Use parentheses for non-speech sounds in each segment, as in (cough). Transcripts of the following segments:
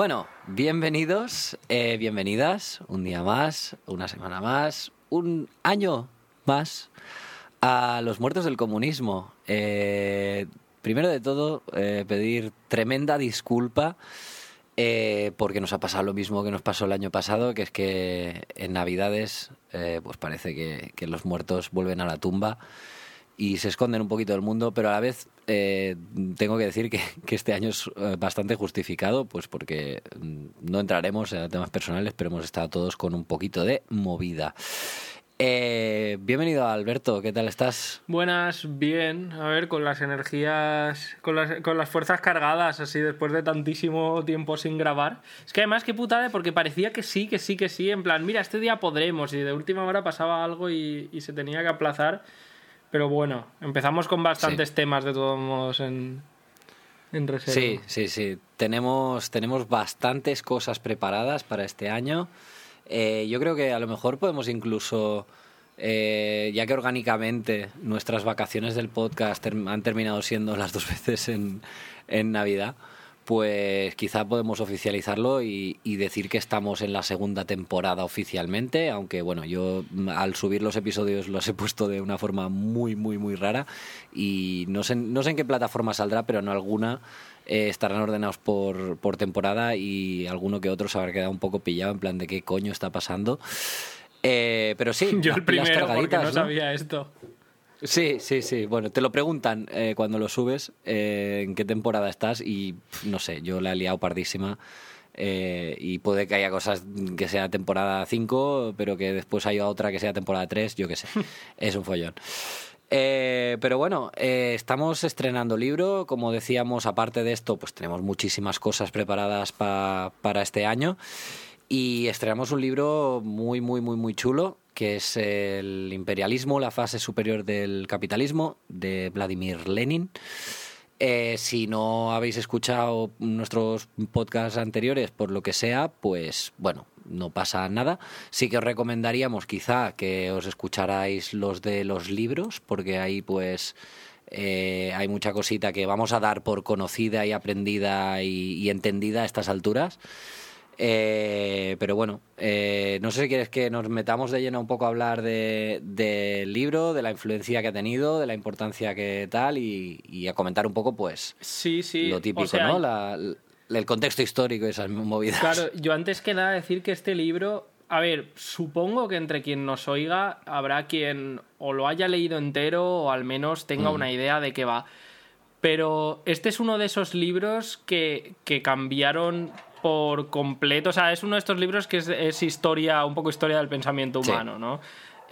Bueno, bienvenidos, eh, bienvenidas, un día más, una semana más, un año más a los muertos del comunismo. Eh, primero de todo, eh, pedir tremenda disculpa eh, porque nos ha pasado lo mismo que nos pasó el año pasado, que es que en Navidades eh, pues parece que, que los muertos vuelven a la tumba y se esconden un poquito del mundo, pero a la vez eh, tengo que decir que, que este año es eh, bastante justificado, pues porque mm, no entraremos en temas personales, pero hemos estado todos con un poquito de movida. Eh, bienvenido Alberto, ¿qué tal estás? Buenas, bien. A ver, con las energías, con las, con las fuerzas cargadas, así después de tantísimo tiempo sin grabar. Es que además, qué putada, porque parecía que sí, que sí, que sí. En plan, mira, este día podremos. Y de última hora pasaba algo y, y se tenía que aplazar. Pero bueno, empezamos con bastantes Sí. temas de todos modos en, en reserva. Sí, sí, sí. Tenemos, tenemos bastantes cosas preparadas para este año. Eh, yo creo que a lo mejor podemos incluso, eh, ya que orgánicamente nuestras vacaciones del podcast han terminado siendo las dos veces en, en Navidad, pues quizá podemos oficializarlo y, y decir que estamos en la segunda temporada oficialmente, aunque bueno, yo al subir los episodios los he puesto de una forma muy, muy, muy rara y no sé, no sé en qué plataforma saldrá, pero en alguna eh, estarán ordenados por, por temporada y alguno que otro se habrá quedado un poco pillado en plan de qué coño está pasando. Eh, pero sí, (laughs) Yo el primero, porque ¿no? sabía esto. Sí, sí, sí. Bueno, te lo preguntan eh, cuando lo subes, eh, en qué temporada estás y no sé, yo la he liado pardísima. eh, y puede que haya cosas que sea temporada 5, pero que después haya otra que sea temporada 3, yo qué sé. (laughs) es un follón. Eh, pero bueno, eh, estamos estrenando libro. Como decíamos, aparte de esto, pues tenemos muchísimas cosas preparadas pa- para este año. Y estrenamos un libro muy, muy, muy, muy chulo, que es El imperialismo, la fase superior del capitalismo, de Vladimir Lenin. Eh, si no habéis escuchado nuestros podcasts anteriores, por lo que sea, pues bueno, no pasa nada. Sí que os recomendaríamos quizá que os escucharais los de los libros, porque ahí pues eh, hay mucha cosita que vamos a dar por conocida y aprendida y, y entendida a estas alturas. Eh, pero bueno, eh, no sé si quieres que nos metamos de lleno un poco a hablar de- del libro, de la influencia que ha tenido, de la importancia que tal y, y a comentar un poco, pues, Sí, sí. lo típico, o sea, ¿no? La- el contexto histórico y esas movidas. Claro, yo antes que nada decir que este libro, a ver, supongo que entre quien nos oiga habrá quien o lo haya leído entero o al menos tenga una idea de qué va. Pero este es uno de esos libros que, que cambiaron por completo. O sea, es uno de estos libros que es, es historia, un poco historia del pensamiento Sí. humano, ¿no?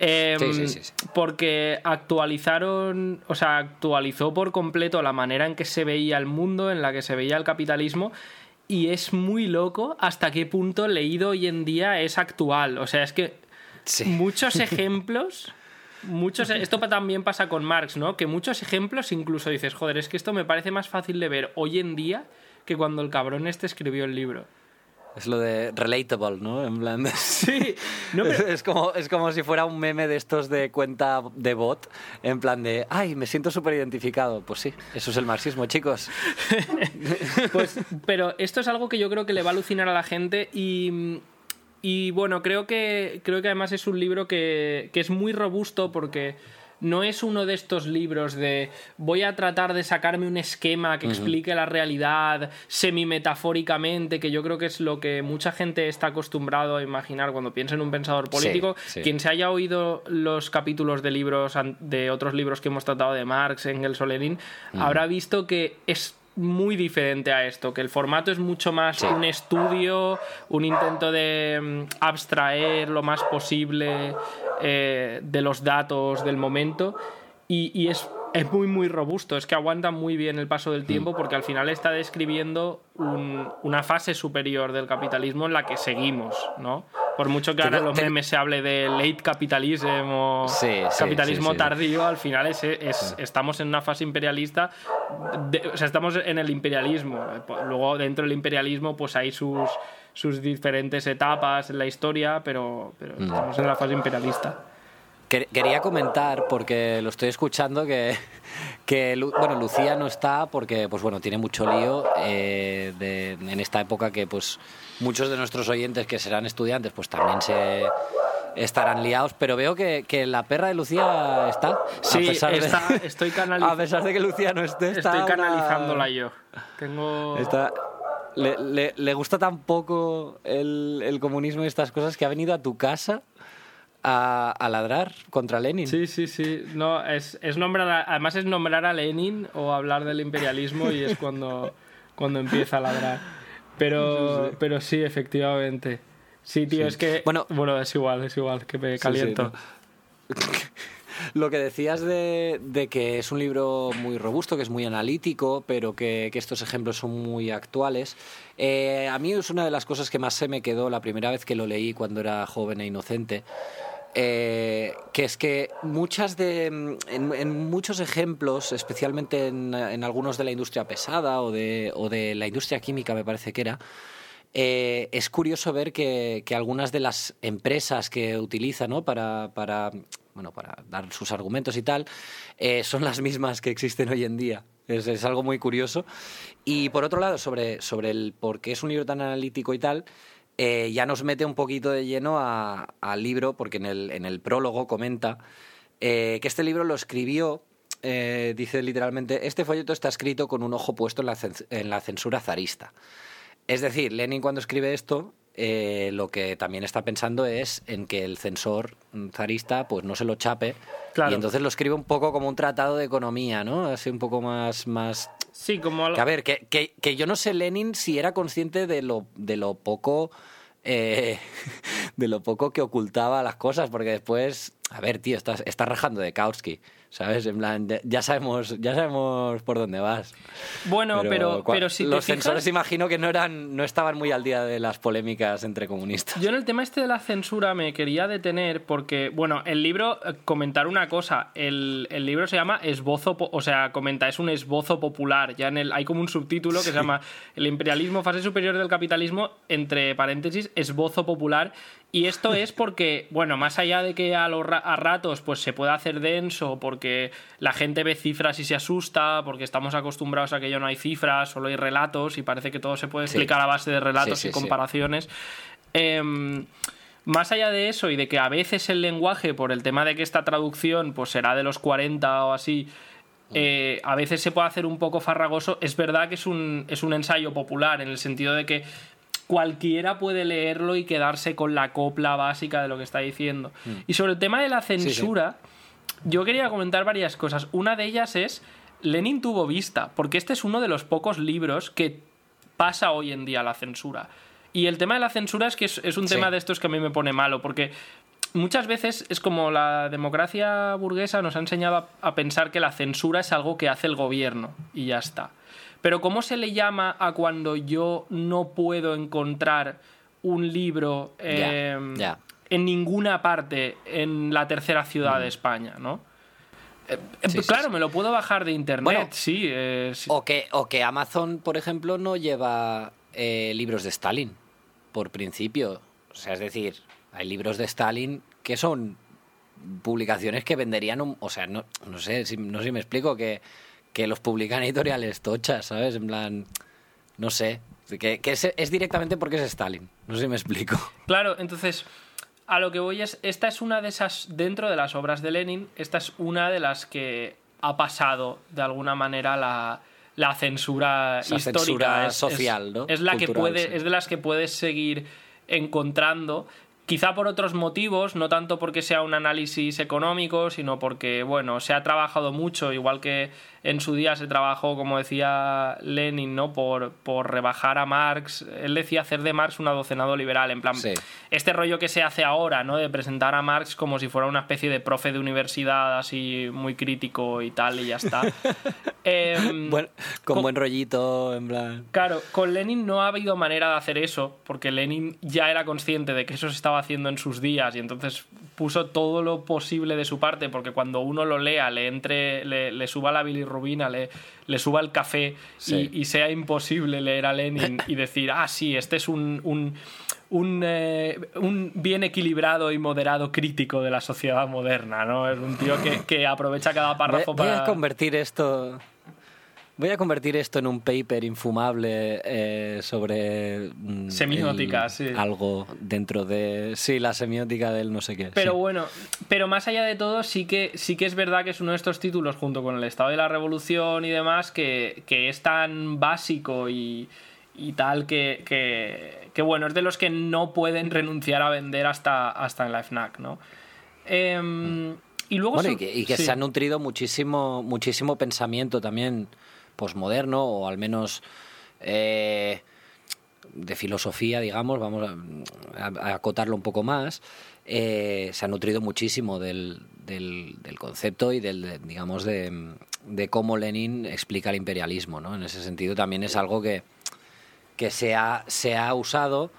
Em, Sí, sí. Porque actualizaron, o sea, actualizó por completo la manera en que se veía el mundo, en la que se veía el capitalismo. Y es muy loco hasta qué punto leído hoy en día es actual. O sea, es que Sí. muchos (laughs) ejemplos. Muchos, esto también pasa con Marx, ¿no? Que muchos ejemplos incluso dices, joder, es que esto me parece más fácil de ver hoy en día que cuando el cabrón este escribió el libro. Es lo de relatable, ¿no? En plan Sí, no, pero- (laughs) es, como, es como si fuera un meme de estos de cuenta de bot, en plan de, ay, me siento súper identificado. Pues sí, eso es el marxismo, chicos. (laughs) Pues, pero esto es algo que yo creo que le va a alucinar a la gente y, y bueno, creo que, creo que además es un libro que, que es muy robusto porque no es uno de estos libros de voy a tratar de sacarme un esquema que explique la realidad semi-metafóricamente, que yo creo que es lo que mucha gente está acostumbrado a imaginar cuando piensa en un pensador político. sí. Quien se haya oído los capítulos de libros de otros libros que hemos tratado de Marx, Engels o Lenin, habrá visto que es muy diferente a esto, que el formato es mucho más Sí. un estudio, un intento de mm, abstraer lo más posible eh, de los datos del momento y, y es, es muy muy robusto, es que aguanta muy bien el paso del tiempo porque al final está describiendo un- una fase superior del capitalismo en la que seguimos, ¿no? Por mucho que ahora en los memes se hable de late capitalism o Sí, sí, capitalismo sí, sí. tardío, al final es, es- estamos en una fase imperialista, de- o sea, estamos en el imperialismo. Luego dentro del imperialismo pues hay sus, sus diferentes etapas en la historia, pero, pero Mm. estamos en la fase imperialista. Quería comentar, porque lo estoy escuchando, que, que bueno, Lucía no está porque pues bueno, tiene mucho lío eh, en esta época que pues muchos de nuestros oyentes que serán estudiantes pues también se estarán liados, pero veo que, que la perra de Lucía está. Sí, a pesar está, de, (laughs) estoy A pesar de que Lucía no esté, está Estoy canalizándola yo. Tengo... Está... Le, le, gusta tan poco el, el comunismo y estas cosas que ha venido a tu casa a, ladrar contra Lenin. Sí, sí, sí. No, es, es nombrar además es nombrar a Lenin o hablar del imperialismo y es cuando, (laughs) cuando empieza a ladrar. Pero sí, pero sí efectivamente. Sí, tío, es que... Bueno, bueno, es igual, es igual, que me caliento. (laughs) Lo que decías de, de, que es un libro muy robusto, que es muy analítico, pero que, que estos ejemplos son muy actuales. Eh, a mí es una de las cosas que más se me quedó la primera vez que lo leí cuando era joven e inocente. Eh, que es que muchas de, en, muchos ejemplos, especialmente en, algunos de la industria pesada o de, o de la industria química, me parece que era, eh, es curioso ver que, que, algunas de las empresas que utilizan ¿no? para, para, bueno, para dar sus argumentos y tal, eh, son las mismas que existen hoy en día. Es, es, algo muy curioso. Y por otro lado, sobre, sobre el por qué es un libro tan analítico y tal, eh, ya nos mete un poquito de lleno al libro, porque en el, en el prólogo comenta eh, que este libro lo escribió, eh, dice literalmente, este folleto está escrito con un ojo puesto en la, en la censura zarista. Es decir, Lenin cuando escribe esto, lo que también está pensando es en que el censor zarista pues no se lo chape y entonces lo escribe un poco como un tratado de economía, ¿no? Así un poco más, más Sí, como a ver, que, que, que, yo no sé Lenin si era consciente de lo, de lo poco... Eh, (laughs) de lo poco que ocultaba las cosas, porque después, a ver, tío, estás, estás rajando de Kautsky. ¿sabes? En plan, ya sabemos, ya sabemos por dónde vas. Bueno, pero, pero, si Los censores imagino que no, eran, no estaban muy al día de las polémicas entre comunistas. Yo en el tema este de la censura me quería detener porque, bueno, el libro, eh, comentar una cosa, el, el libro se llama Esbozo, o sea, comenta, es un esbozo popular, ya en el, hay como un subtítulo que se llama El imperialismo, fase superior del capitalismo, entre paréntesis, esbozo popular, y esto es porque, bueno, más allá de que a, los a ratos pues se pueda hacer denso, porque la gente ve cifras y se asusta, porque estamos acostumbrados a que ya no hay cifras, solo hay relatos y parece que todo se puede explicar a base de relatos y comparaciones. Em, más allá de eso y de que a veces el lenguaje, por el tema de que esta traducción pues será de los 40 o así, mm. eh, a veces se puede hacer un poco farragoso. Es verdad que es un, es un ensayo popular, en el sentido de que cualquiera puede leerlo y quedarse con la copla básica de lo que está diciendo. Mm. Y sobre el tema de la censura, yo quería comentar varias cosas. Una de ellas es, Lenin tuvo vista, porque este es uno de los pocos libros que pasa hoy en día la censura. Y el tema de la censura es que es, un tema de estos que a mí me pone malo, porque muchas veces es como la democracia burguesa nos ha enseñado a pensar que la censura es algo que hace el gobierno y ya está. Pero ¿cómo se le llama a cuando yo no puedo encontrar un libro em, en ninguna parte en la tercera ciudad de mm. España, ¿no? Eh, eh, claro, me lo puedo bajar de internet, eh, sí, O, que, o que Amazon, por ejemplo, no lleva libros de Stalin, por principio. O sea, es decir, hay libros de Stalin que son publicaciones que venderían un... O sea, no, no sé, si, no sé si me explico, que que los publican editoriales tochas, ¿sabes? En plan, no sé, que, es, directamente porque es Stalin, no sé si me explico. Claro, entonces, a lo que voy es, esta es una de esas, dentro de las obras de Lenin, esta es una de las que ha pasado de alguna manera la, la censura histórica. social, ¿no? Es, la que puede, es de las que puedes seguir encontrando Quizá por otros motivos, no tanto porque sea un análisis económico, sino porque, bueno, se ha trabajado mucho, igual que en su día se trabajó, como decía Lenin, ¿no? Por, por rebajar a Marx. Él decía hacer de Marx un adocenado liberal, en plan, este rollo que se hace ahora, ¿no? De presentar a Marx como si fuera una especie de profe de universidad, así muy crítico y tal, y ya está. (laughs) Em, con, buen rollito, en plan. Claro, con Lenin no ha habido manera de hacer eso, porque Lenin ya era consciente de que eso se estaba haciendo en sus días y entonces puso todo lo posible de su parte porque cuando uno lo lea, le entre, le, suba la bilirrubina, le, le suba el café y, sea imposible leer a Lenin y decir, ah, sí, este es un, un, eh, un, bien equilibrado y moderado crítico de la sociedad moderna, ¿no? Es un tío que, aprovecha cada párrafo para... Voy a convertir esto... Voy a convertir esto en un paper infumable eh, sobre... Mm, semiótica, sí. Algo dentro de... Sí, la semiótica del no sé qué. Pero bueno, pero más allá de todo, sí que, sí que es verdad que es uno de estos títulos, junto con el Estado de la Revolución y demás, que, que es tan básico y y tal, que, que, bueno, es de los que no pueden renunciar a vender hasta, hasta en la FNAC, ¿no? Em, y luego y que, se ha nutrido muchísimo, muchísimo pensamiento también posmoderno, o al menos eh, de filosofía, digamos, vamos a, acotarlo un poco más. Eh, se ha nutrido muchísimo del, del, concepto y del, digamos, de, de, cómo Lenin explica el imperialismo, ¿no? En ese sentido también es algo que, que se ha, se ha usado,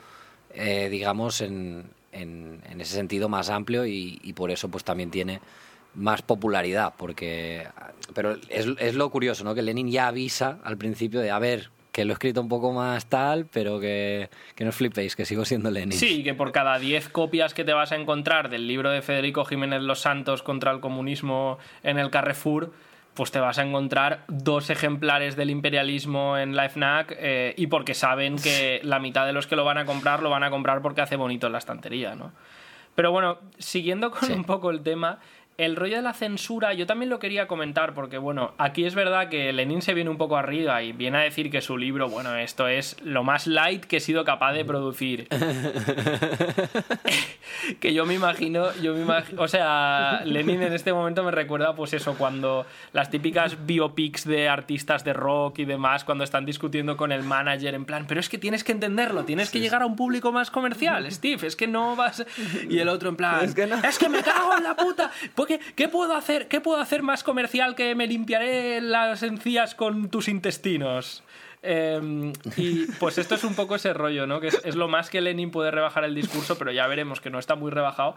eh, digamos, en, en, ese sentido más amplio y, por eso pues también tiene más popularidad, porque... Pero es, es lo curioso, ¿no? Que Lenin ya avisa al principio de, a ver, que lo he escrito un poco más tal, pero que, que no os flipéis, que sigo siendo Lenin. Sí, que por cada 10 copias que te vas a encontrar del libro de Federico Jiménez Los Santos contra el comunismo en el Carrefour, pues te vas a encontrar dos ejemplares del imperialismo en la FNAC eh, y porque saben que la mitad de los que lo van a comprar lo van a comprar porque hace bonito en la estantería, ¿no? Pero bueno, siguiendo con un poco el tema, el rollo de la censura, yo también lo quería comentar porque, bueno, aquí es verdad que Lenin se viene un poco arriba y viene a decir que su libro, bueno, esto es lo más light que he sido capaz de producir. (laughs) que yo me imagino, yo me imagino, o sea, Lenin en este momento me recuerda, pues eso, cuando las típicas biopics de artistas de rock y demás, cuando están discutiendo con el manager en plan, pero es que tienes que entenderlo, tienes que llegar a un público más comercial, (laughs) Steve, es que no vas... Y el otro en plan, es que, es que me cago en la puta. ¿Qué, puedo hacer, ¿qué puedo hacer más comercial que me limpiaré las encías con tus intestinos? Em, y pues esto es un poco ese rollo, ¿no? Que es, lo más que Lenin puede rebajar el discurso, pero ya veremos que no está muy rebajado.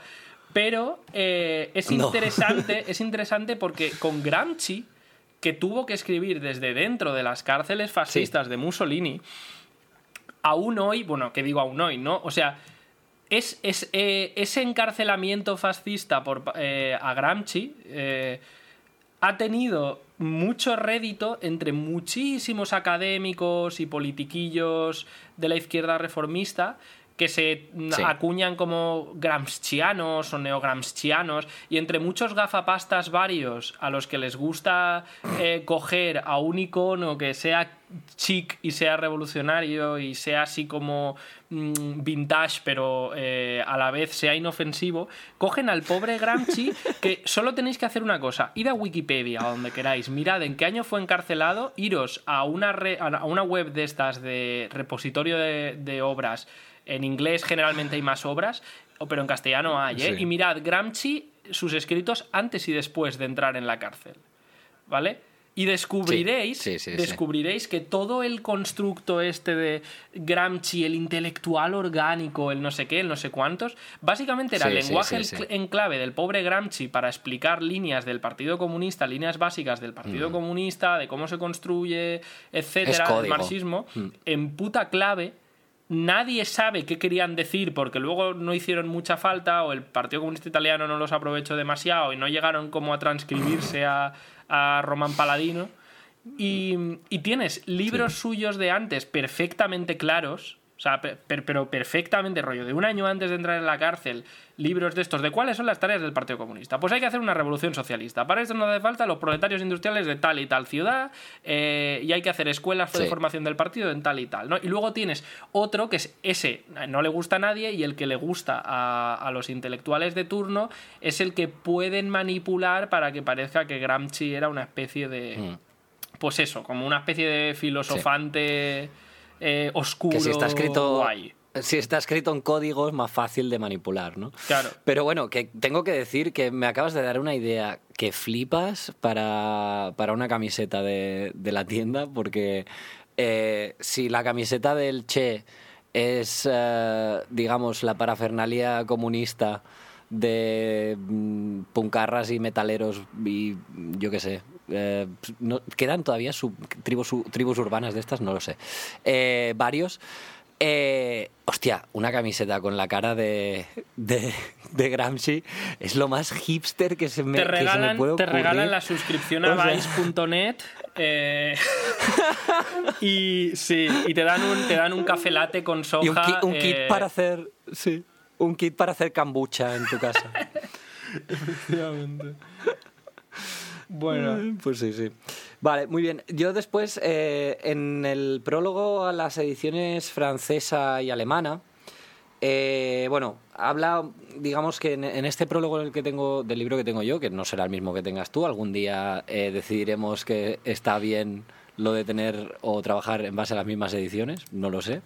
Pero eh, es interesante, (laughs) es interesante porque con Gramsci, que tuvo que escribir desde dentro de las cárceles fascistas de Mussolini, aún hoy, bueno, ¿qué digo aún hoy, no? O sea, es, eh, ese encarcelamiento fascista por, eh, a Gramsci eh, ha tenido mucho rédito entre muchísimos académicos y politiquillos de la izquierda reformista que se acuñan como gramscianos o neogramscianos y entre muchos gafapastas varios a los que les gusta coger a un icono que sea chic y sea revolucionario y sea así como mm, vintage, pero eh, a la vez sea inofensivo, cogen al pobre Gramsci que solo tenéis que hacer una cosa, id a Wikipedia, a donde queráis, mirad en qué año fue encarcelado, iros a una, a una web de estas de repositorio de, obras, en inglés generalmente hay más obras, pero en castellano hay, ¿eh? y mirad Gramsci, sus escritos antes y después de entrar en la cárcel, ¿vale? Y descubriréis, descubriréis que todo el constructo este de Gramsci, el intelectual orgánico, el no sé qué, el no sé cuántos, básicamente era el lenguaje en clave del pobre Gramsci para explicar líneas del Partido Comunista, líneas básicas del Partido mm. Comunista, de cómo se construye, etcétera, el marxismo, mm. en puta clave nadie sabe qué querían decir porque luego no hicieron mucha falta o el Partido Comunista Italiano no los aprovechó demasiado y no llegaron como a transcribirse a, a Román Paladino. Y, tienes libros suyos de antes perfectamente claros, o sea, pero perfectamente rollo, de un año antes de entrar en la cárcel, libros de estos, de cuáles son las tareas del Partido Comunista. Pues hay que hacer una revolución socialista. Para esto no hace falta los proletarios industriales de tal y tal ciudad, eh, y hay que hacer escuelas de formación del partido en tal y tal. ¿no? Y luego tienes otro que es ese, no le gusta a nadie, y el que le gusta a, los intelectuales de turno es el que pueden manipular para que parezca que Gramsci era una especie de. Mm. Pues eso, como una especie de filosofante eh, oscuro. Que si está escrito si está escrito en código es más fácil de manipular, ¿no? Claro. Pero bueno, que tengo que decir que me acabas de dar una idea que flipas para, una camiseta de, la tienda, porque eh, si la camiseta del Che es, eh, digamos, la parafernalia comunista de mm, puncarras y metaleros y yo qué sé. Eh, ¿Quedan todavía tribus, tribus urbanas de estas? No lo sé. varios. Eh, hostia, una camiseta con la cara de, de, de Gramsci es lo más hipster que se me, Te que se me regalan, puede te regalan ocurrir. la suscripción a O sea- Vice.net eh, (laughs) y sí, y te dan un, te dan un café latte con soja. Y un, kit, un kit eh, para hacer. Sí. Un kit para hacer kombucha en tu casa. (laughs) efectivamente. Bueno, Pues sí, sí. Vale, muy bien. Yo después, eh, en el prólogo a las ediciones francesa y alemana, eh, bueno, habla, digamos que en, en este prólogo en el que tengo, del libro que tengo yo, que no será el mismo que tengas tú, algún día eh, decidiremos que está bien lo de tener o trabajar en base a las mismas ediciones, no lo sé.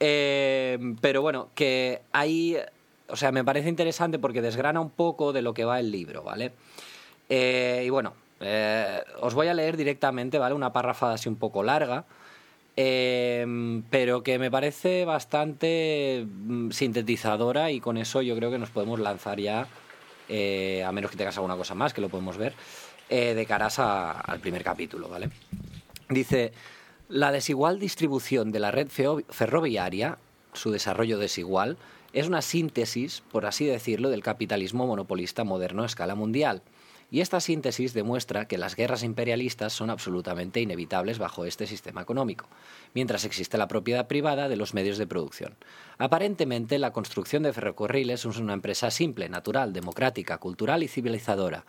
Eh, pero bueno, que hay, o sea, me parece interesante porque desgrana un poco de lo que va el libro, ¿vale? Eh, y bueno, eh, os voy a leer directamente, ¿vale? Una párrafada así un poco larga, eh, pero que me parece bastante mm, sintetizadora y con eso yo creo que nos podemos lanzar ya, a menos que tengas alguna cosa más, que lo podemos ver, de caras al primer capítulo, ¿vale? Dice, la desigual distribución de la red ferroviaria, su desarrollo desigual, es una síntesis, por así decirlo, del capitalismo monopolista moderno a escala mundial. Y esta síntesis demuestra que las guerras imperialistas son absolutamente inevitables bajo este sistema económico, mientras existe la propiedad privada de los medios de producción. Aparentemente, la construcción de ferrocarriles es una empresa simple, natural, democrática, cultural y civilizadora.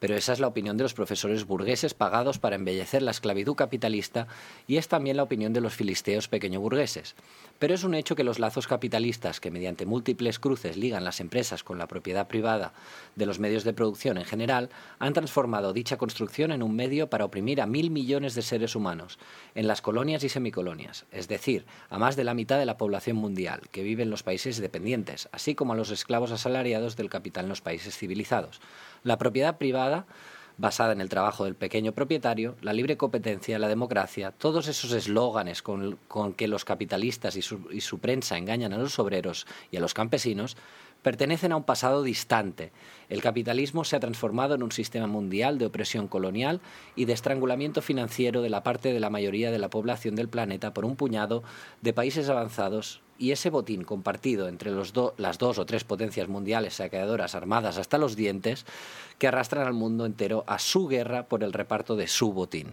Pero esa es la opinión de los profesores burgueses pagados para embellecer la esclavitud capitalista y es también la opinión de los filisteos pequeño burgueses. Pero es un hecho que los lazos capitalistas que mediante múltiples cruces ligan las empresas con la propiedad privada de los medios de producción en general han transformado dicha construcción en un medio para oprimir a mil millones de seres humanos en las colonias y semicolonias, es decir, a más de la mitad de la población mundial que vive en los países dependientes, así como a los esclavos asalariados del capital en los países civilizados. La propiedad privada, basada en el trabajo del pequeño propietario, la libre competencia, la democracia, todos esos eslóganes con, con que los capitalistas y su, y su prensa engañan a los obreros y a los campesinos, pertenecen a un pasado distante. El capitalismo se ha transformado en un sistema mundial de opresión colonial y de estrangulamiento financiero de la parte de la mayoría de la población del planeta por un puñado de países avanzados y ese botín compartido entre los las dos o tres potencias mundiales saqueadoras armadas hasta los dientes que arrastran al mundo entero a su guerra por el reparto de su botín.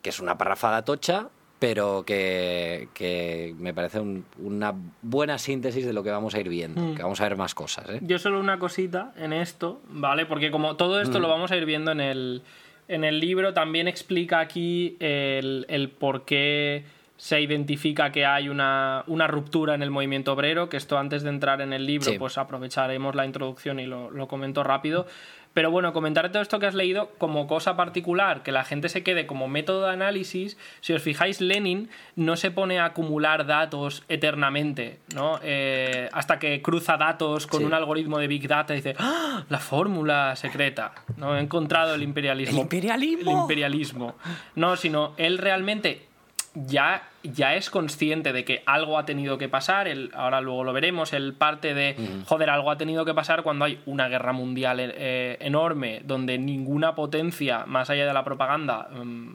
Que es una parrafada tocha, pero que, que me parece un- una buena síntesis de lo que vamos a ir viendo, Mm. que vamos a ver más cosas. ¿eh? yo solo una cosita en esto, ¿vale? Porque como todo esto lo vamos a ir viendo en el, en el libro, también explica aquí el, el por qué se identifica que hay una, una ruptura en el movimiento obrero, que esto antes de entrar en el libro, Sí. pues aprovecharemos la introducción y lo, lo comento rápido. Pero bueno, comentar todo esto que has leído como cosa particular, que la gente se quede como método de análisis. Si os fijáis, Lenin no se pone a acumular datos eternamente, ¿no? Eh, hasta que cruza datos con Sí. un algoritmo de Big Data y dice, ¡Ah! la fórmula secreta, ¿no? He encontrado el imperialismo. ¡El imperialismo! El imperialismo. No, sino él realmente ya, ya es consciente de que algo ha tenido que pasar, él, ahora luego lo veremos, él parte de, joder, algo ha tenido que pasar cuando hay una guerra mundial eh, enorme, donde ninguna potencia, más allá de la propaganda, mm,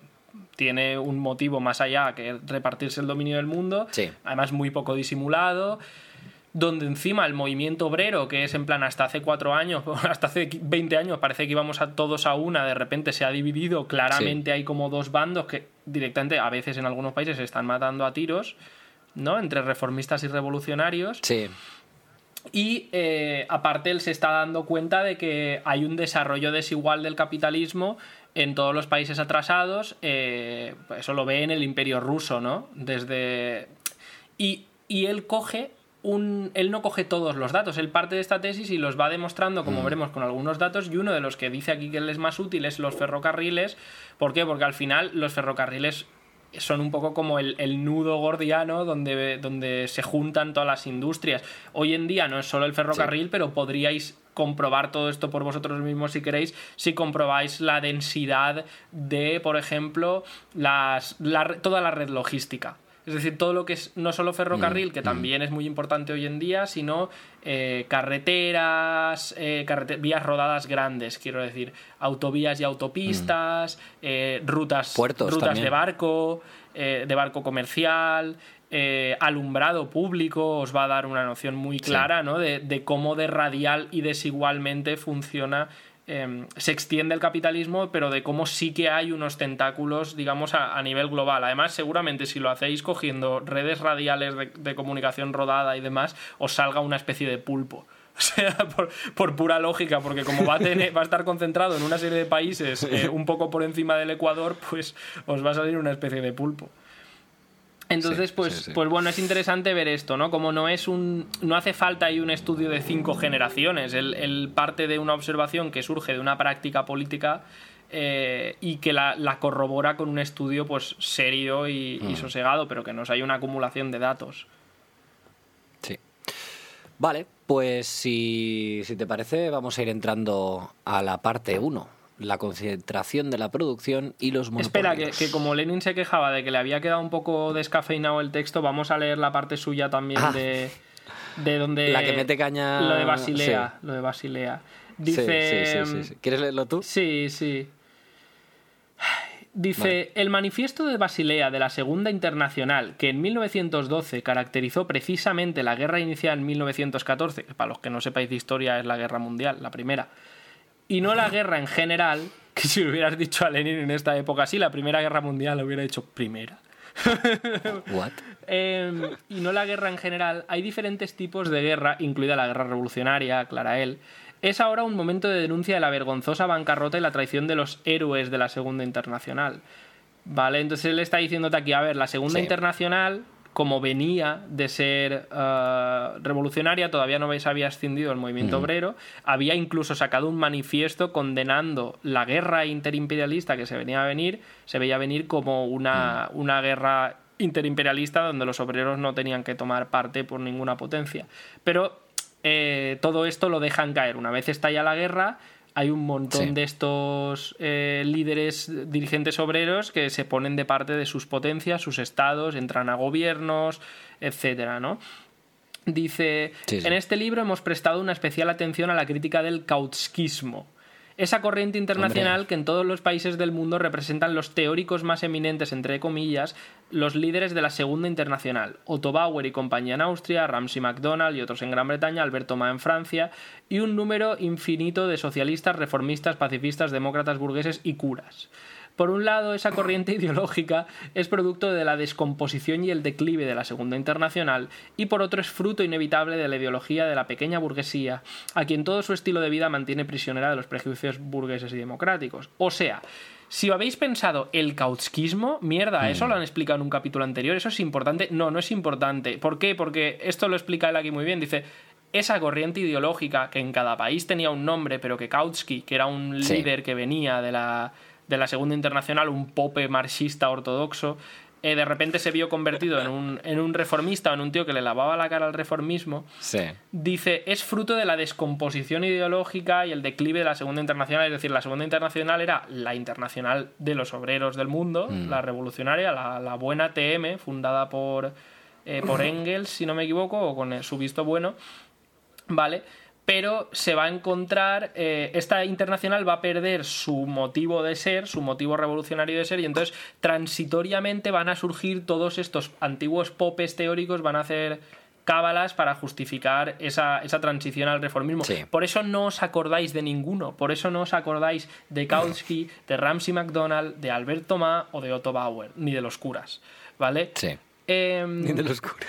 tiene un motivo más allá que repartirse el dominio del mundo, Sí. además muy poco disimulado, donde encima el movimiento obrero, que es en plan hasta hace cuatro años, (laughs) hasta hace 20 años, parece que íbamos a todos a una, de repente se ha dividido, claramente hay como dos bandos que directamente a veces en algunos países se están matando a tiros, ¿no? Entre reformistas y revolucionarios. Sí, Y eh, aparte él se está dando cuenta de que hay un desarrollo desigual del capitalismo en todos los países atrasados. eh, eso lo ve en el imperio ruso, ¿no? Desde... Y, y él coge un... Él no coge todos los datos, él parte de esta tesis y los va demostrando, como veremos, con algunos datos, y uno de los que dice aquí que él es más útil es los ferrocarriles. ¿Por qué? Porque al final los ferrocarriles son un poco como el, el nudo gordiano donde, donde se juntan todas las industrias. Hoy en día no es solo el ferrocarril, pero podríais comprobar todo esto por vosotros mismos si queréis, si comprobáis la densidad de, por ejemplo, las, la re- toda la red logística. Es decir, todo lo que es no solo ferrocarril, que también es muy importante hoy en día, sino eh, carreteras, eh, carrete- vías rodadas grandes, quiero decir, autovías y autopistas, eh, rutas, Puertos rutas también. de barco, de barco comercial, eh, alumbrado público, os va a dar una noción muy clara ¿no? de, cómo de radial y desigualmente funciona, em, se extiende el capitalismo, pero de cómo sí que hay unos tentáculos, digamos, a, nivel global. Además, seguramente si lo hacéis cogiendo redes radiales de, comunicación rodada y demás, os salga una especie de pulpo. (laughs) O sea, por, pura lógica, porque como va a, tener, va a estar concentrado en una serie de países eh, (laughs) un poco por encima del Ecuador, pues os va a salir una especie de pulpo. Entonces, pues, pues bueno, es interesante ver esto, ¿no? Como no es un. no hace falta ahí un estudio de cinco generaciones. Él, parte de una observación que surge de una práctica política eh, y que la, corrobora con un estudio pues serio y, y, mm. sosegado, pero que nos hay una acumulación de datos. Sí. Vale, pues si, si te parece, vamos a ir entrando a la parte 1 la concentración de la producción y los monopolios. Espera, que, como Lenin se quejaba de que le había quedado un poco descafeinado el texto, vamos a leer la parte suya también ah. de, de donde... La que mete caña... Lo de Basilea, lo de Basilea. Dice... ¿Quieres leerlo tú? Sí, sí. Dice, el manifiesto de Basilea de la Segunda Internacional, que en 1912 caracterizó precisamente la guerra iniciada en 1914, que para los que no sepáis de historia es la guerra mundial, la primera, y no la guerra en general, (laughs) que si hubieras dicho a Lenin en esta época, sí, la Primera Guerra Mundial hubiera dicho primera. (laughs) What? Em, y no la guerra en general, hay diferentes tipos de guerra, incluida la guerra revolucionaria, aclara él. Es ahora un momento de denuncia de la vergonzosa bancarrota y la traición de los héroes de la Segunda Internacional. ¿Vale? Entonces él está diciéndote aquí, a ver, la Segunda Internacional como venía de ser eh, revolucionaria, todavía no se había ascendido el movimiento obrero, había incluso sacado un manifiesto condenando la guerra interimperialista que se venía a venir, se veía venir como una, una guerra interimperialista donde los obreros no tenían que tomar parte por ninguna potencia. Pero eh, todo esto lo dejan caer. Una vez estalla la guerra, hay un montón de estos eh, líderes dirigentes obreros que se ponen de parte de sus potencias, sus estados, entran a gobiernos, etcétera, ¿no? Dice, en este libro hemos prestado una especial atención a la crítica del cautskismo, esa corriente internacional que en todos los países del mundo representan los teóricos más eminentes, entre comillas, los líderes de la Segunda Internacional, Otto Bauer y compañía en Austria, Ramsay MacDonald y otros en Gran Bretaña, Alberto Ma en Francia, y un número infinito de socialistas, reformistas, pacifistas, demócratas, burgueses y curas. Por un lado, esa corriente (laughs) ideológica es producto de la descomposición y el declive de la Segunda Internacional, y por otro es fruto inevitable de la ideología de la pequeña burguesía, a quien todo su estilo de vida mantiene prisionera de los prejuicios burgueses y democráticos. O sea, si habéis pensado el cautskismo, mierda, mm. eso lo han explicado en un capítulo anterior, eso es importante. No, no es importante. ¿Por qué? Porque esto lo explica él aquí muy bien. Dice, esa corriente ideológica que en cada país tenía un nombre, pero que Kautsky, que era un líder que venía de la de la Segunda Internacional, un pope marxista ortodoxo, eh, de repente se vio convertido en un, en un, reformista o en un tío que le lavaba la cara al reformismo, dice, es fruto de la descomposición ideológica y el declive de la Segunda Internacional. Es decir, la Segunda Internacional era la internacional de los obreros del mundo, mm. la revolucionaria, la, buena TM, fundada por, eh, por (laughs) Engels, si no me equivoco, o con su visto bueno, ¿vale? Pero se va a encontrar, eh, esta internacional va a perder su motivo de ser, su motivo revolucionario de ser, y entonces transitoriamente van a surgir todos estos antiguos popes teóricos, van a hacer cábalas para justificar esa, transición al reformismo. Por eso no os acordáis de ninguno, por eso no os acordáis de Kautsky, de Ramsey MacDonald, de Albert Thomas o de Otto Bauer, ni de los curas, ¿vale? Sí. Em,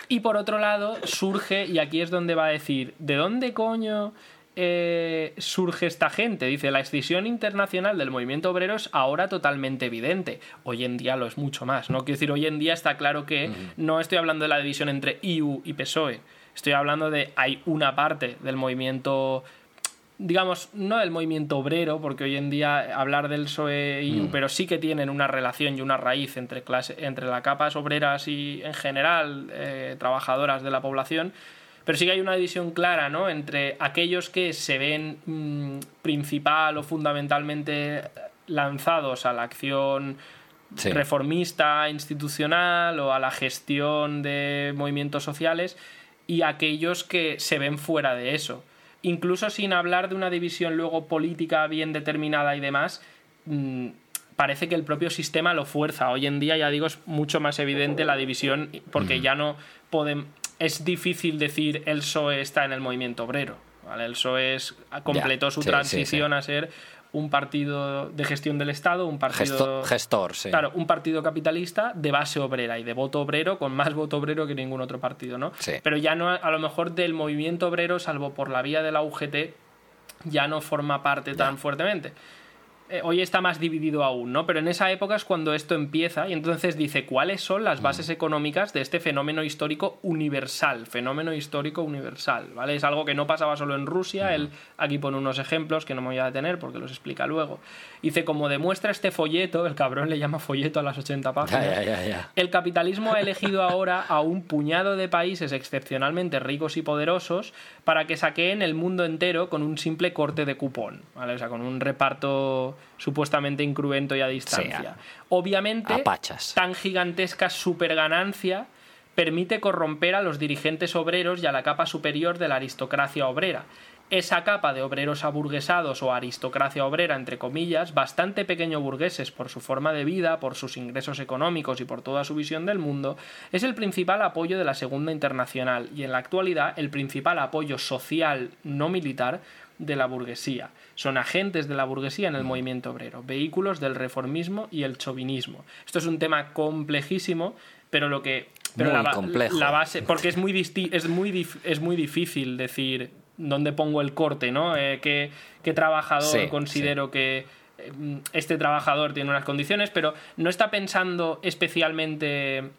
y por otro lado, surge, y aquí es donde va a decir, ¿de dónde coño eh, surge esta gente? Dice, la escisión internacional del movimiento obrero es ahora totalmente evidente. Hoy en día lo es mucho más. No quiero decir, hoy en día está claro que no estoy hablando de la división entre EU y PSOE. Estoy hablando de hay una parte del movimiento digamos, no del movimiento obrero, porque hoy en día hablar del PSOE y mm. pero sí que tienen una relación y una raíz entre, clase, entre las capas obreras y en general eh, trabajadoras de la población, pero sí que hay una división clara ¿no? entre aquellos que se ven mm, principal o fundamentalmente lanzados a la acción reformista institucional o a la gestión de movimientos sociales y aquellos que se ven fuera de eso incluso sin hablar de una división luego política bien determinada y demás, mm, parece que el propio sistema lo fuerza. Hoy en día, ya digo, es mucho más evidente la división porque ya no podemos... Es difícil decir el PSOE está en el movimiento obrero. ¿vale? El PSOE completó su transición a ser un partido de gestión del Estado, un partido gestor, sí. Claro, un partido capitalista de base obrera y de voto obrero con más voto obrero que ningún otro partido, ¿no? Pero ya no a lo mejor del movimiento obrero salvo por la vía de la UGT ya no forma parte tan fuertemente. Eh, hoy está más dividido aún, ¿no? Pero en esa época es cuando esto empieza y entonces dice cuáles son las bases mm. económicas de este fenómeno histórico universal, fenómeno histórico universal, ¿vale? Es algo que no pasaba solo en Rusia, él aquí pone unos ejemplos que no me voy a detener porque los explica luego. Dice, como demuestra este folleto, el cabrón le llama folleto a las 80 páginas, el capitalismo ha elegido ahora a un puñado de países excepcionalmente ricos y poderosos para que saqueen el mundo entero con un simple corte de cupón, ¿vale? O sea, con un reparto supuestamente incruento y a distancia. Obviamente, tan gigantesca superganancia permite corromper a los dirigentes obreros y a la capa superior de la aristocracia obrera. Esa capa de obreros aburguesados o aristocracia obrera, entre comillas, bastante pequeño burgueses por su forma de vida, por sus ingresos económicos y por toda su visión del mundo, es el principal apoyo de la Segunda Internacional y en la actualidad el principal apoyo social no militar de la burguesía. Son agentes de la burguesía en el mm. movimiento obrero, vehículos del reformismo y el chauvinismo. Esto es un tema complejísimo, pero lo que pero la, complejo. la, base porque es muy es muy es muy difícil decir dónde pongo el corte, ¿no? Eh, ¿qué, trabajador considero que eh, este trabajador tiene unas condiciones, pero no está pensando especialmente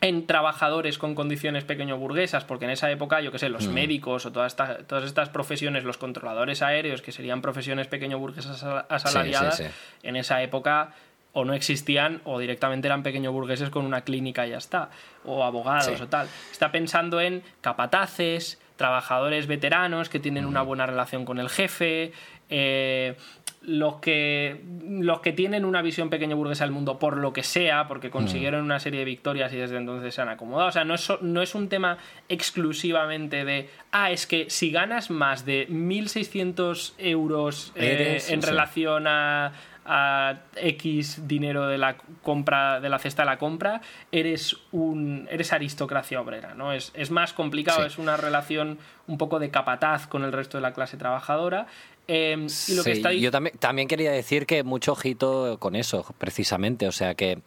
en trabajadores con condiciones pequeño burguesas, porque en esa época, yo qué sé, los mm. médicos o todas estas, todas estas profesiones, los controladores aéreos, que serían profesiones pequeño burguesas asalariadas, en esa época o no existían o directamente eran pequeño burgueses con una clínica y ya está, o abogados o tal. Está pensando en capataces, trabajadores veteranos que tienen una buena relación con el jefe, eh, los que, los que tienen una visión pequeño burguesa del mundo por lo que sea, porque consiguieron una serie de victorias y desde entonces se han acomodado. O sea, no es, no es un tema exclusivamente de, ah, es que si ganas más de 1.600 euros eh, en relación a, a X dinero de la compra de la cesta de la compra eres un eres aristocracia obrera no es, más complicado es una relación un poco de capataz con el resto de la clase trabajadora. Em, y lo que está yo también, también quería decir que mucho ojito con eso precisamente o sea que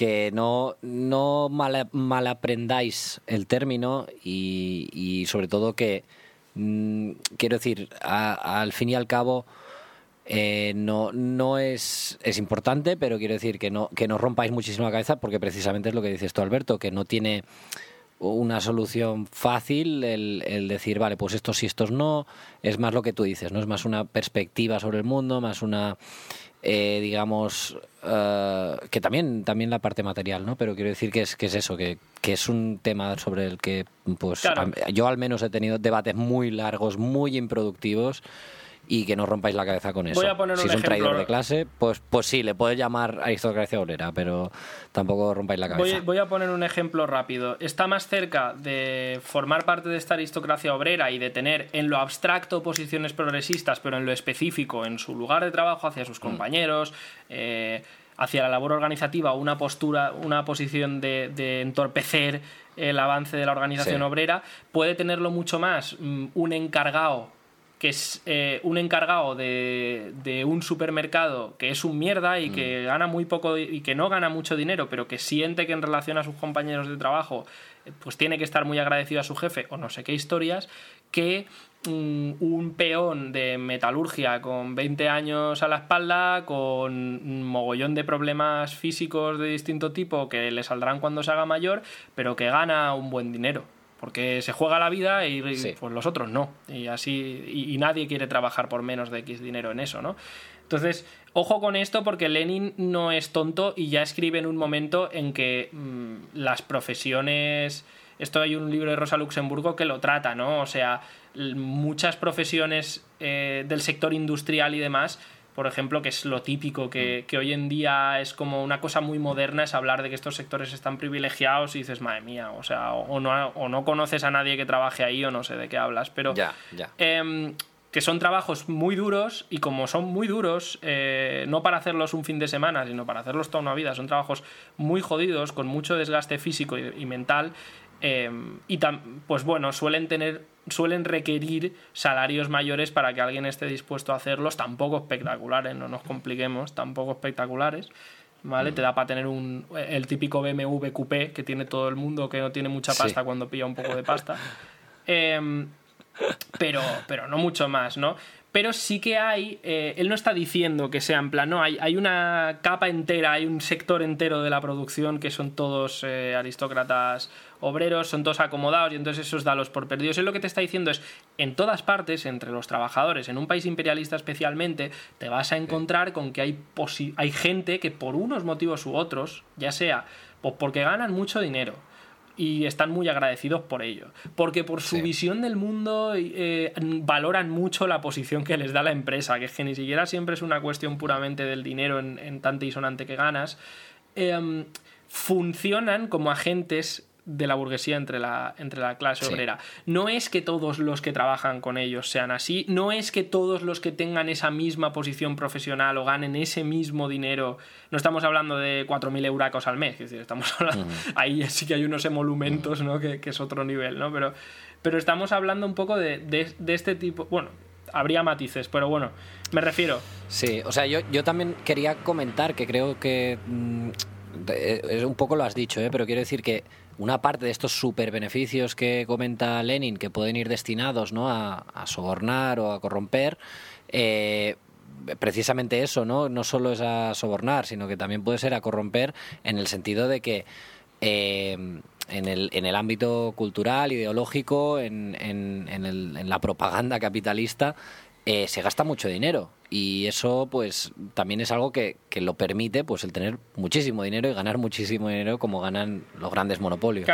que no, no mal, aprendáis el término y, sobre todo que, mm, quiero decir, al fin y al cabo, eh, no, no es, es importante, pero quiero decir que no, que no rompáis muchísimo la cabeza porque precisamente es lo que dices tú, Alberto, que no tiene una solución fácil el, decir, vale, pues estos sí, estos no, es más lo que tú dices, ¿no? Es más una perspectiva sobre el mundo, más una, eh, digamos, eh, que también, también la parte material, ¿no? Pero quiero decir que es, que es eso, que, que es un tema sobre el que, pues, yo al menos he tenido debates muy largos, muy improductivos, y que no rompáis la cabeza con eso. si es un traidor de clase, pues, pues sí, le puedes llamar aristocracia obrera, pero tampoco rompáis la cabeza. Voy, a poner un ejemplo rápido. Está más cerca de formar parte de esta aristocracia obrera y de tener en lo abstracto posiciones progresistas, pero en lo específico, en su lugar de trabajo, hacia sus mm. compañeros, eh, hacia la labor organizativa, una postura, una posición de, entorpecer el avance de la organización obrera, puede tenerlo mucho más mm, un encargado que es eh, un encargado de, de, un supermercado que es un mierda y que mm. gana muy poco y que no gana mucho dinero, pero que siente que en relación a sus compañeros de trabajo eh, pues tiene que estar muy agradecido a su jefe o no sé qué historias, que mm, un peón de metalurgia con 20 años a la espalda, con un mogollón de problemas físicos de distinto tipo que le saldrán cuando se haga mayor, pero que gana un buen dinero porque se juega la vida y, pues los otros no. Y así y, nadie quiere trabajar por menos de X dinero en eso, ¿no? Entonces, ojo con esto porque Lenin no es tonto y ya escribe en un momento en que mm, las profesiones... Esto hay un libro de Rosa Luxemburgo que lo trata, ¿no? O sea, muchas profesiones eh, del sector industrial y demás por ejemplo, que es lo típico, mm. que, hoy en día es como una cosa muy moderna, es hablar de que estos sectores están privilegiados y dices, madre mía, o sea, o, no, o no conoces a nadie que trabaje ahí o no sé de qué hablas, pero ya, ya. Em, que son trabajos muy duros y como son muy duros, eh, no para hacerlos un fin de semana, sino para hacerlos toda una vida, son trabajos muy jodidos, con mucho desgaste físico y, mental, eh, y pues bueno, suelen tener suelen requerir salarios mayores para que alguien esté dispuesto a hacerlos, tampoco espectaculares, no nos compliquemos, tampoco espectaculares. ¿Vale? Te da para tener un, el típico BMW QP que tiene todo el mundo, que no tiene mucha pasta cuando pilla un poco de pasta. Eh, pero, pero no mucho más, ¿no? Pero sí que hay, eh, él no está diciendo que sea en plan, no, hay, hay, una capa entera, hay un sector entero de la producción que son todos eh, aristócratas obreros, son todos acomodados y entonces esos dalos por perdidos. Él lo que te está diciendo es, en todas partes, entre los trabajadores, en un país imperialista especialmente, te vas a encontrar con que hay, hay gente que por unos motivos u otros, ya sea pues porque ganan mucho dinero, y están muy agradecidos por ello. Porque por su visión del mundo eh, valoran mucho la posición que les da la empresa, que es que ni siquiera siempre es una cuestión puramente del dinero en, en tante y sonante que ganas. Em, funcionan como agentes de la burguesía entre la, entre la clase obrera. No es que todos los que trabajan con ellos sean así, no es que todos los que tengan esa misma posición profesional o ganen ese mismo dinero, no estamos hablando de 4.000 euracos al mes, es decir, estamos hablando, (laughs) ahí sí que hay unos emolumentos, ¿no? Que, es otro nivel, ¿no? Pero, pero estamos hablando un poco de, de, este tipo, bueno, habría matices, pero bueno, me refiero. Sí, o sea, yo, yo también quería comentar que creo que... Mm, es un poco lo has dicho, ¿eh? pero quiero decir que una parte de estos super beneficios que comenta Lenin, que pueden ir destinados ¿no? a, sobornar o a corromper, eh, precisamente eso, ¿no? No solo es a sobornar, sino que también puede ser a corromper en el sentido de que eh, en, el, en el ámbito cultural, ideológico, en, en, en la propaganda capitalista, eh, se gasta mucho dinero y eso pues también es algo que, que, lo permite pues el tener muchísimo dinero y ganar muchísimo dinero como ganan los grandes monopolios.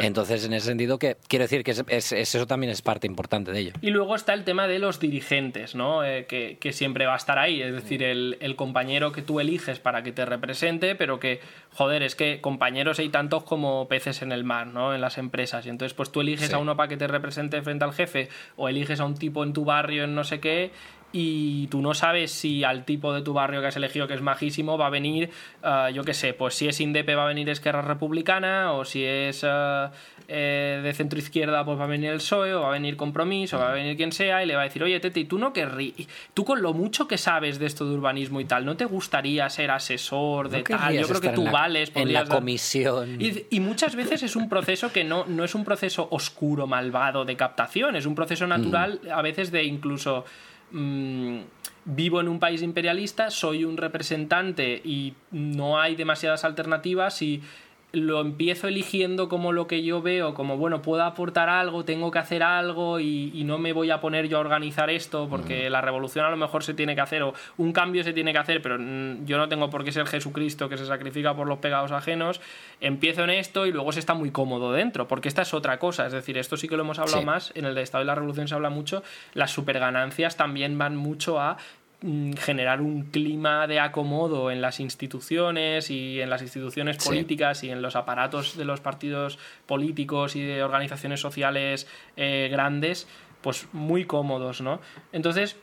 Entonces en ese sentido que quiero decir que es, eso también es parte importante de ello. Y luego está el tema de los dirigentes no eh, que, que, siempre va a estar ahí es decir el, el, compañero que tú eliges para que te represente pero que joder es que compañeros hay tantos como peces en el mar no en las empresas. Y entonces pues tú eliges a uno para que te represente frente al jefe o eliges a un tipo en tu barrio en no sé qué y tú no sabes si al tipo de tu barrio que has elegido, que es majísimo, va a venir, uh, yo qué sé, pues si es Indepe va a venir Esquerra Republicana, o si es uh, eh, de centro izquierda, pues va a venir el PSOE, o va a venir Compromiso, o va a venir quien sea, y le va a decir, oye, Teti, tú no querrías, tú con lo mucho que sabes de esto de urbanismo y tal, ¿no te gustaría ser asesor de tal? Yo creo que tú vales. En la comisión. Y, muchas veces es un proceso que no, no es un proceso oscuro, malvado de captación, es un proceso natural, a veces de incluso Mm, vivo en un país imperialista, soy un representante y no hay demasiadas alternativas y lo empiezo eligiendo como lo que yo veo, como bueno, puedo aportar algo, tengo que hacer algo y, no me voy a poner yo a organizar esto porque la revolución a lo mejor se tiene que hacer o un cambio se tiene que hacer, pero yo no tengo por qué ser Jesucristo que se sacrifica por los pegados ajenos. Empiezo en esto y luego se está muy cómodo dentro, porque esta es otra cosa, es decir, esto sí que lo hemos hablado más, en el Estado de la Revolución se habla mucho, las superganancias también van mucho a generar un clima de acomodo en las instituciones y en las instituciones políticas y en los aparatos de los partidos políticos y de organizaciones sociales eh, grandes, pues muy cómodos, ¿no? Entonces,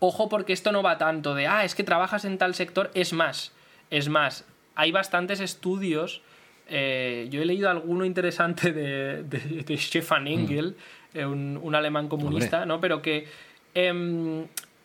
ojo porque esto no va tanto de, ah, es que trabajas en tal sector, es más, es más, hay bastantes estudios, eh, yo he leído alguno interesante de, de, Stefan Engel, mm. eh, un, alemán comunista, ¿no? Pero que...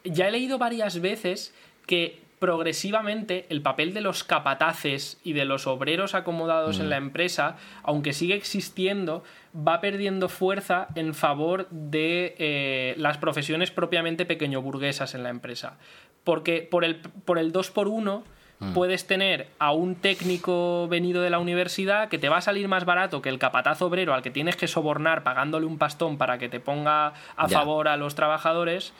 Ya he leído varias veces que progresivamente el papel de los capataces y de los obreros acomodados en mm. la empresa, aunque sigue existiendo, va perdiendo fuerza en favor de eh, las profesiones propiamente pequeño burguesas en la empresa. Porque por el, por el 2 por 1 mm. puedes tener a un técnico venido de la universidad que te va a salir más barato que el capataz obrero al que tienes que sobornar pagándole un pastón para que te ponga a favor a los trabajadores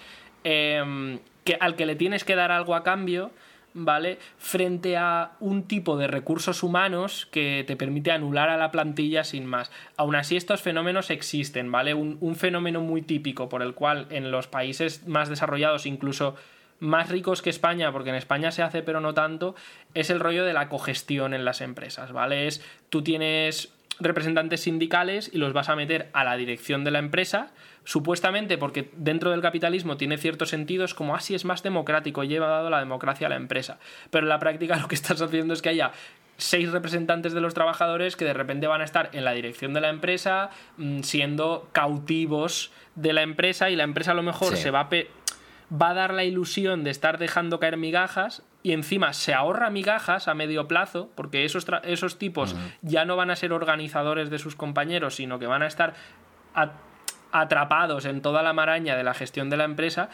Em, que, al que le tienes que dar algo a cambio, ¿vale? Frente a un tipo de recursos humanos que te permite anular a la plantilla sin más. Aún así, estos fenómenos existen, ¿vale? Un, un fenómeno muy típico por el cual en los países más desarrollados, incluso más ricos que España, porque en España se hace pero no tanto, es el rollo de la cogestión en las empresas, ¿vale? Es tú tienes representantes sindicales y los vas a meter a la dirección de la empresa, supuestamente porque dentro del capitalismo tiene ciertos sentidos como así es más democrático, lleva dado la democracia a la empresa. Pero en la práctica (laughs) lo que estás haciendo es que haya seis representantes de los trabajadores que de repente van a estar en la dirección de la empresa mm, siendo cautivos de la empresa y la empresa a lo mejor se va a, va a dar la ilusión de estar dejando caer migajas y encima se ahorra migajas a medio plazo, porque esos, esos tipos ya no van a ser organizadores de sus compañeros, sino que van a estar atrapados en toda la maraña de la gestión de la empresa.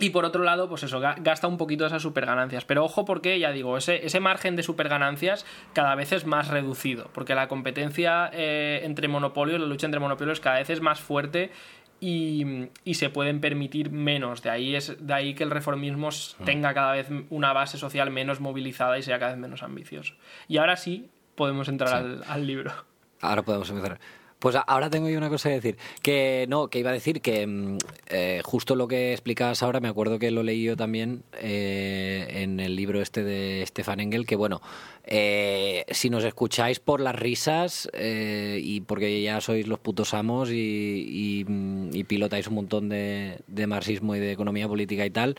Y por otro lado, pues eso, gasta un poquito esas superganancias. Pero ojo porque, ya digo, ese, ese margen de superganancias cada vez es más reducido, porque la competencia eh, entre monopolios, la lucha entre monopolios cada vez es más fuerte y, se pueden permitir menos. De ahí, es, de ahí que el reformismo mm. tenga cada vez una base social menos movilizada y sea cada vez menos ambicioso. Y ahora sí podemos entrar al, al libro. Ahora podemos empezar. Pues ahora tengo yo una cosa que decir. Que no, que iba a decir que mm, eh, justo lo que explicabas ahora, me acuerdo que lo leí yo también eh, en el libro este de Stefan Engel, que bueno, eh, si nos escucháis por las risas y porque ya sois los putos amos y, y, pilotáis un montón de, de marxismo y de economía política y tal,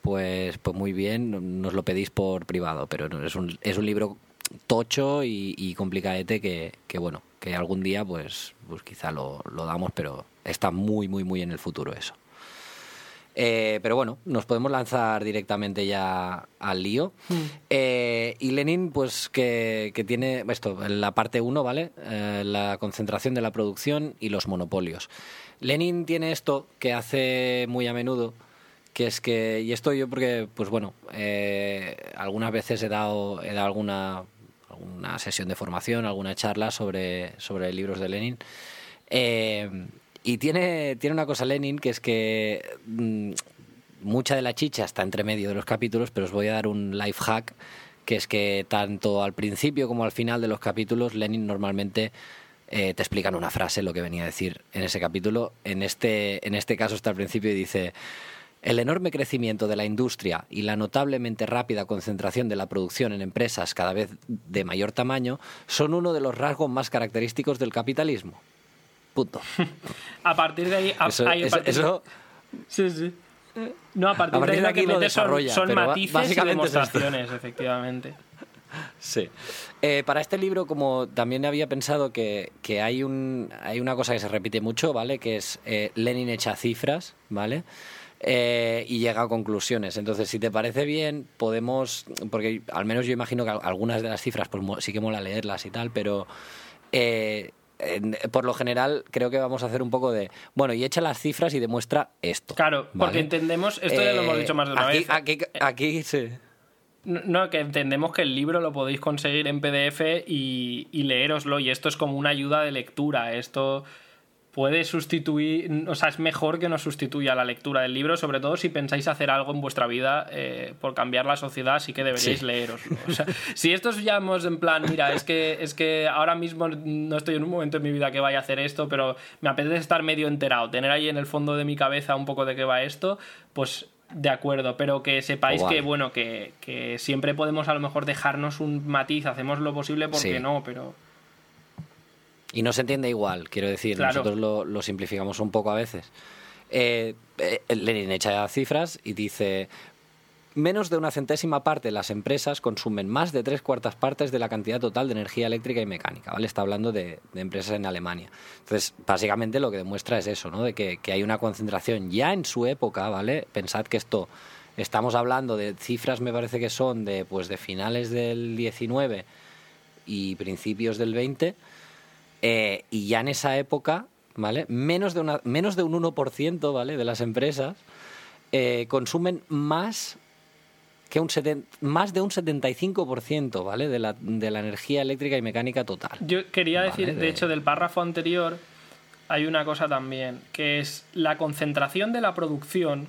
pues, pues muy bien, nos lo pedís por privado, pero es un, es un libro tocho y, y complicadete que, que, bueno, que algún día pues, pues quizá lo, damos, pero está muy, muy, muy en el futuro eso. Eh, pero bueno, nos podemos lanzar directamente ya al lío. Hmm. Eh, y Lenin, pues que, tiene esto, en la parte 1, ¿vale? Eh, la concentración de la producción y los monopolios. Lenin tiene esto que hace muy a menudo, que es que, y esto yo porque, pues bueno, algunas veces he dado, he dado alguna una sesión de formación, alguna charla sobre, sobre libros de Lenin. Eh, y tiene, tiene una cosa Lenin que es que mm, mucha de la chicha está entre medio de los capítulos, pero os voy a dar un life hack, que es que tanto al principio como al final de los capítulos Lenin normalmente eh, te explican una frase, lo que venía a decir en ese capítulo. En este, en este caso está al principio y dice... El enorme crecimiento de la industria y la notablemente rápida concentración de la producción en empresas cada vez de mayor tamaño son uno de los rasgos más característicos del capitalismo. Punto. (laughs) a partir de ahí... eso, Sí, sí. No, a partir, de, ahí lo desarrolla, son, matices y demostraciones, efectivamente. (laughs) Sí. Eh, para este libro, como también había pensado que, hay, un, hay una cosa que se repite mucho, ¿vale? Que es eh, Lenin echa cifras, ¿vale? Eh, y llega a conclusiones. Entonces, si te parece bien, podemos, porque al menos yo imagino que algunas de las cifras, pues sí que mola leerlas y tal, pero eh, por lo general creo que vamos a hacer un poco de, bueno, y echa las cifras y demuestra esto. Claro, porque entendemos, esto ya lo hemos dicho más de una vez. Aquí, aquí sí. No, que entendemos que el libro lo podéis conseguir en PDF y, y leeroslo, y esto es como una ayuda de lectura. Esto puede sustituir, o sea, es mejor que no sustituya la lectura del libro, sobre todo si pensáis hacer algo en vuestra vida eh, por cambiar la sociedad, sí que deberíais leeros. O sea, si estos ya hemos en plan, mira, es que, es que ahora mismo no estoy en un momento en mi vida que vaya a hacer esto, pero me apetece estar medio enterado, tener ahí en el fondo de mi cabeza un poco de qué va esto, pues de acuerdo, pero que sepáis que, bueno, que, que, siempre podemos a lo mejor dejarnos un matiz, hacemos lo posible porque no, pero... Y no se entiende igual, quiero decir, nosotros lo, simplificamos un poco a veces. Eh, eh, Lenin echa cifras y dice, menos de una centésima parte de las empresas consumen más de tres cuartas partes de la cantidad total de energía eléctrica y mecánica, ¿vale? Está hablando de, empresas en Alemania. Entonces, básicamente lo que demuestra es eso, ¿no? De que, que, hay una concentración ya en su época, ¿vale? Pensad que esto, estamos hablando de cifras, me parece que son de, pues, de finales del 19 y principios del 20, eh, y ya en esa época, ¿vale? Menos de, una, menos de un 1%, ¿vale? De las empresas eh, consumen más que un más de un 75%, ¿vale? De la, de la energía eléctrica y mecánica total. Yo quería decir, de... hecho, del párrafo anterior hay una cosa también, que es la concentración de la producción.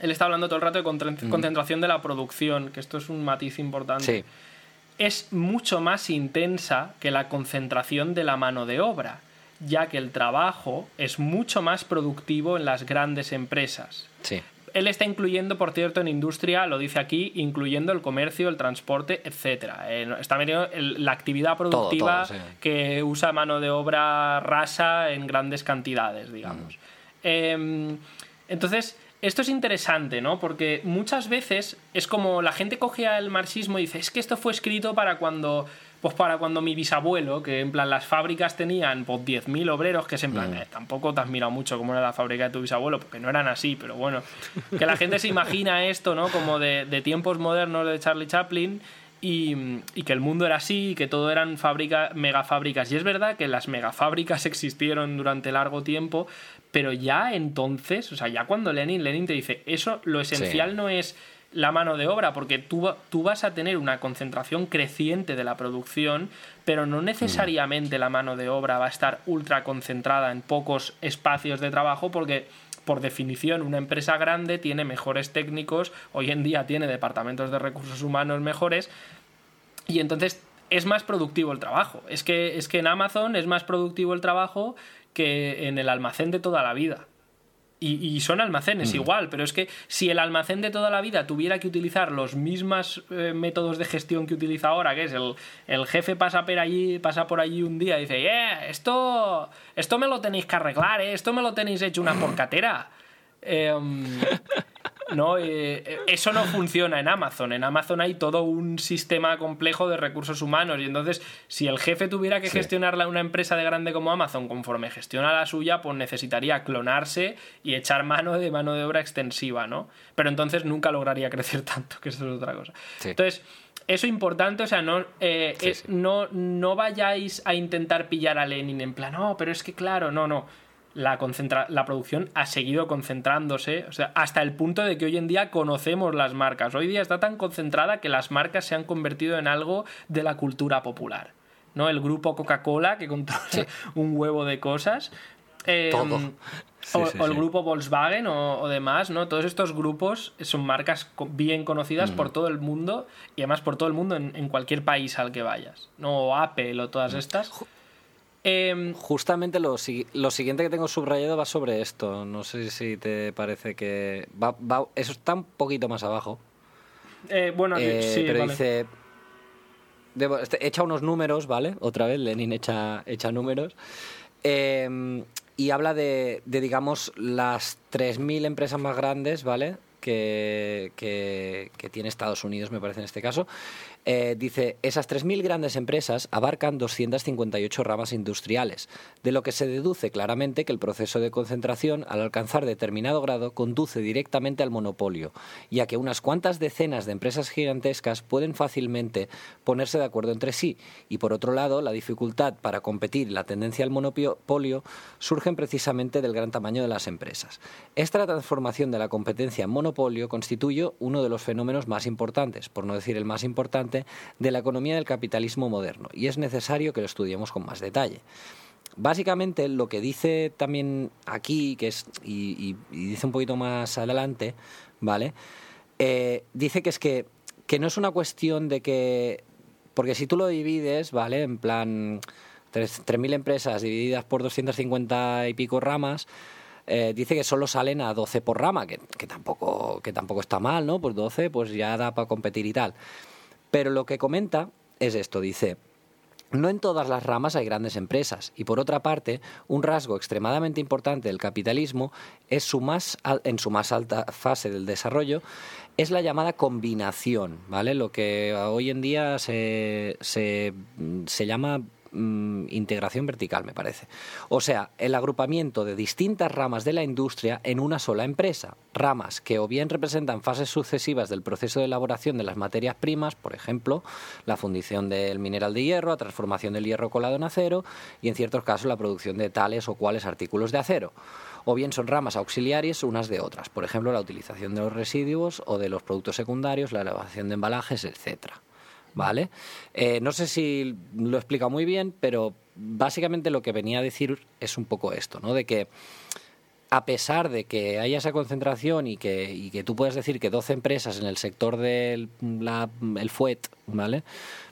Él está hablando todo el rato de concentración de la producción, que esto es un matiz importante. Sí es mucho más intensa que la concentración de la mano de obra, ya que el trabajo es mucho más productivo en las grandes empresas. él está incluyendo, por cierto, en industria, lo dice aquí, incluyendo el comercio, el transporte, etcétera. Eh, está metiendo la actividad productiva que usa mano de obra rasa en grandes cantidades, digamos. Mm. Em, entonces, esto es interesante, ¿no? Porque muchas veces es como la gente coge el marxismo y dice, es que esto fue escrito para cuando pues para cuando mi bisabuelo, que en plan las fábricas tenían pues 10.000 obreros, que es en plan, mm. eh, tampoco te has mirado mucho cómo era la fábrica de tu bisabuelo, porque no eran así, pero bueno, que la gente se imagina esto, ¿no? Como de, tiempos modernos de Charlie Chaplin. Y, que el mundo era así, y que todo eran fábrica, megafábricas. Y es verdad que las megafábricas (laughs) existieron durante largo tiempo, pero ya entonces, o sea, ya cuando Lenin, Lenin te dice, eso lo esencial no es la mano de obra, porque tú, tú, vas a tener una concentración creciente de la producción, pero no necesariamente la mano de obra va a estar ultra concentrada en pocos espacios de trabajo, porque por definición una empresa grande tiene mejores técnicos, hoy en día tiene departamentos de recursos humanos mejores, y entonces es más productivo el trabajo. Es que, es que en Amazon es más productivo el trabajo que en el almacén de toda la vida. Y, son almacenes mm. igual, pero es que si el almacén de toda la vida tuviera que utilizar los mismos eh, métodos de gestión que utiliza ahora, que es el, el, jefe pasa por allí, pasa por allí un día y dice, eh, esto, esto me lo tenéis que arreglar, eh, esto me lo tenéis hecho una porcatera. (laughs) Eh, ¿no? Eh, eso no funciona en Amazon. En Amazon hay todo un sistema complejo de recursos humanos y entonces si el jefe tuviera que gestionarla una empresa de grande como Amazon conforme gestiona la suya, pues necesitaría clonarse y echar mano de mano de obra extensiva, ¿no? Pero entonces nunca lograría (laughs) crecer tanto, que eso es otra cosa. Entonces, eso es importante, o sea, no, eh, no, no vayáis a intentar pillar a Lenin en plan, no, pero es que claro, no, no la, la producción ha seguido concentrándose, o sea, hasta el punto de que hoy en día conocemos las marcas. Hoy día está tan concentrada que las marcas se han convertido en algo de la cultura popular. ¿no? El grupo Coca-Cola, que controla (laughs) un huevo de cosas. Em, o, el grupo Volkswagen o, demás, ¿no? Todos estos grupos son marcas bien conocidas por todo el mundo y además por todo el mundo en, cualquier país al que vayas, ¿no? O Apple o todas estas. Em, Justamente lo, siguiente que tengo subrayado va sobre esto. No sé si te parece que. Va, eso está un poquito más abajo. Eh, bueno, eh, sí, pero dice. Este, echa unos números, ¿vale? Otra vez, Lenin echa, echa números. Em, y habla de, de, digamos, las 3.000 empresas más grandes, ¿vale? Que, que, que, tiene Estados Unidos, me parece en este caso, eh, dice, esas 3.000 grandes empresas abarcan 258 ramas industriales, de lo que se deduce claramente que el proceso de concentración, al alcanzar determinado grado, conduce directamente al monopolio, ya que unas cuantas decenas de empresas gigantescas pueden fácilmente ponerse de acuerdo entre sí, y por otro lado, la dificultad para competir y la tendencia al monopolio surgen precisamente del gran tamaño de las empresas. Esta transformación de la competencia en monopolio constituye uno de los fenómenos más importantes, por no decir el más importante, de la economía del capitalismo moderno y es necesario que lo estudiemos con más detalle. Básicamente lo que dice también aquí, que es, y, dice un poquito más adelante, ¿vale? Eh, dice que es que, que no es una cuestión de que, porque si tú lo divides, ¿vale? En plan, 3.000 empresas divididas por 250 y pico ramas, eh, dice que solo salen a 12 por rama, que, que, tampoco, que tampoco está mal, ¿no? Pues 12 pues ya da para competir y tal. Pero lo que comenta es esto, dice, no en todas las ramas hay grandes empresas y por otra parte, un rasgo extremadamente importante del capitalismo es su más en su más alta fase del desarrollo es la llamada combinación, ¿vale? Lo que hoy en día se, se, se llama Mm, integración vertical, me parece. O sea, el agrupamiento de distintas ramas de la industria en una sola empresa. Ramas que o bien representan fases sucesivas del proceso de elaboración de las materias primas, por ejemplo, la fundición del mineral de hierro, la transformación del hierro colado en acero y en ciertos casos la producción de tales o cuales artículos de acero o bien son ramas auxiliares unas de otras, por ejemplo la utilización de los residuos o de los productos secundarios, la elaboración de embalajes, etcétera. ¿Vale? Eh, no sé si lo he muy bien, pero básicamente lo que venía a decir es un poco esto, ¿no? De que a pesar de que haya esa concentración y que, y que tú puedes decir que 12 empresas en el sector del el FUET, ¿vale?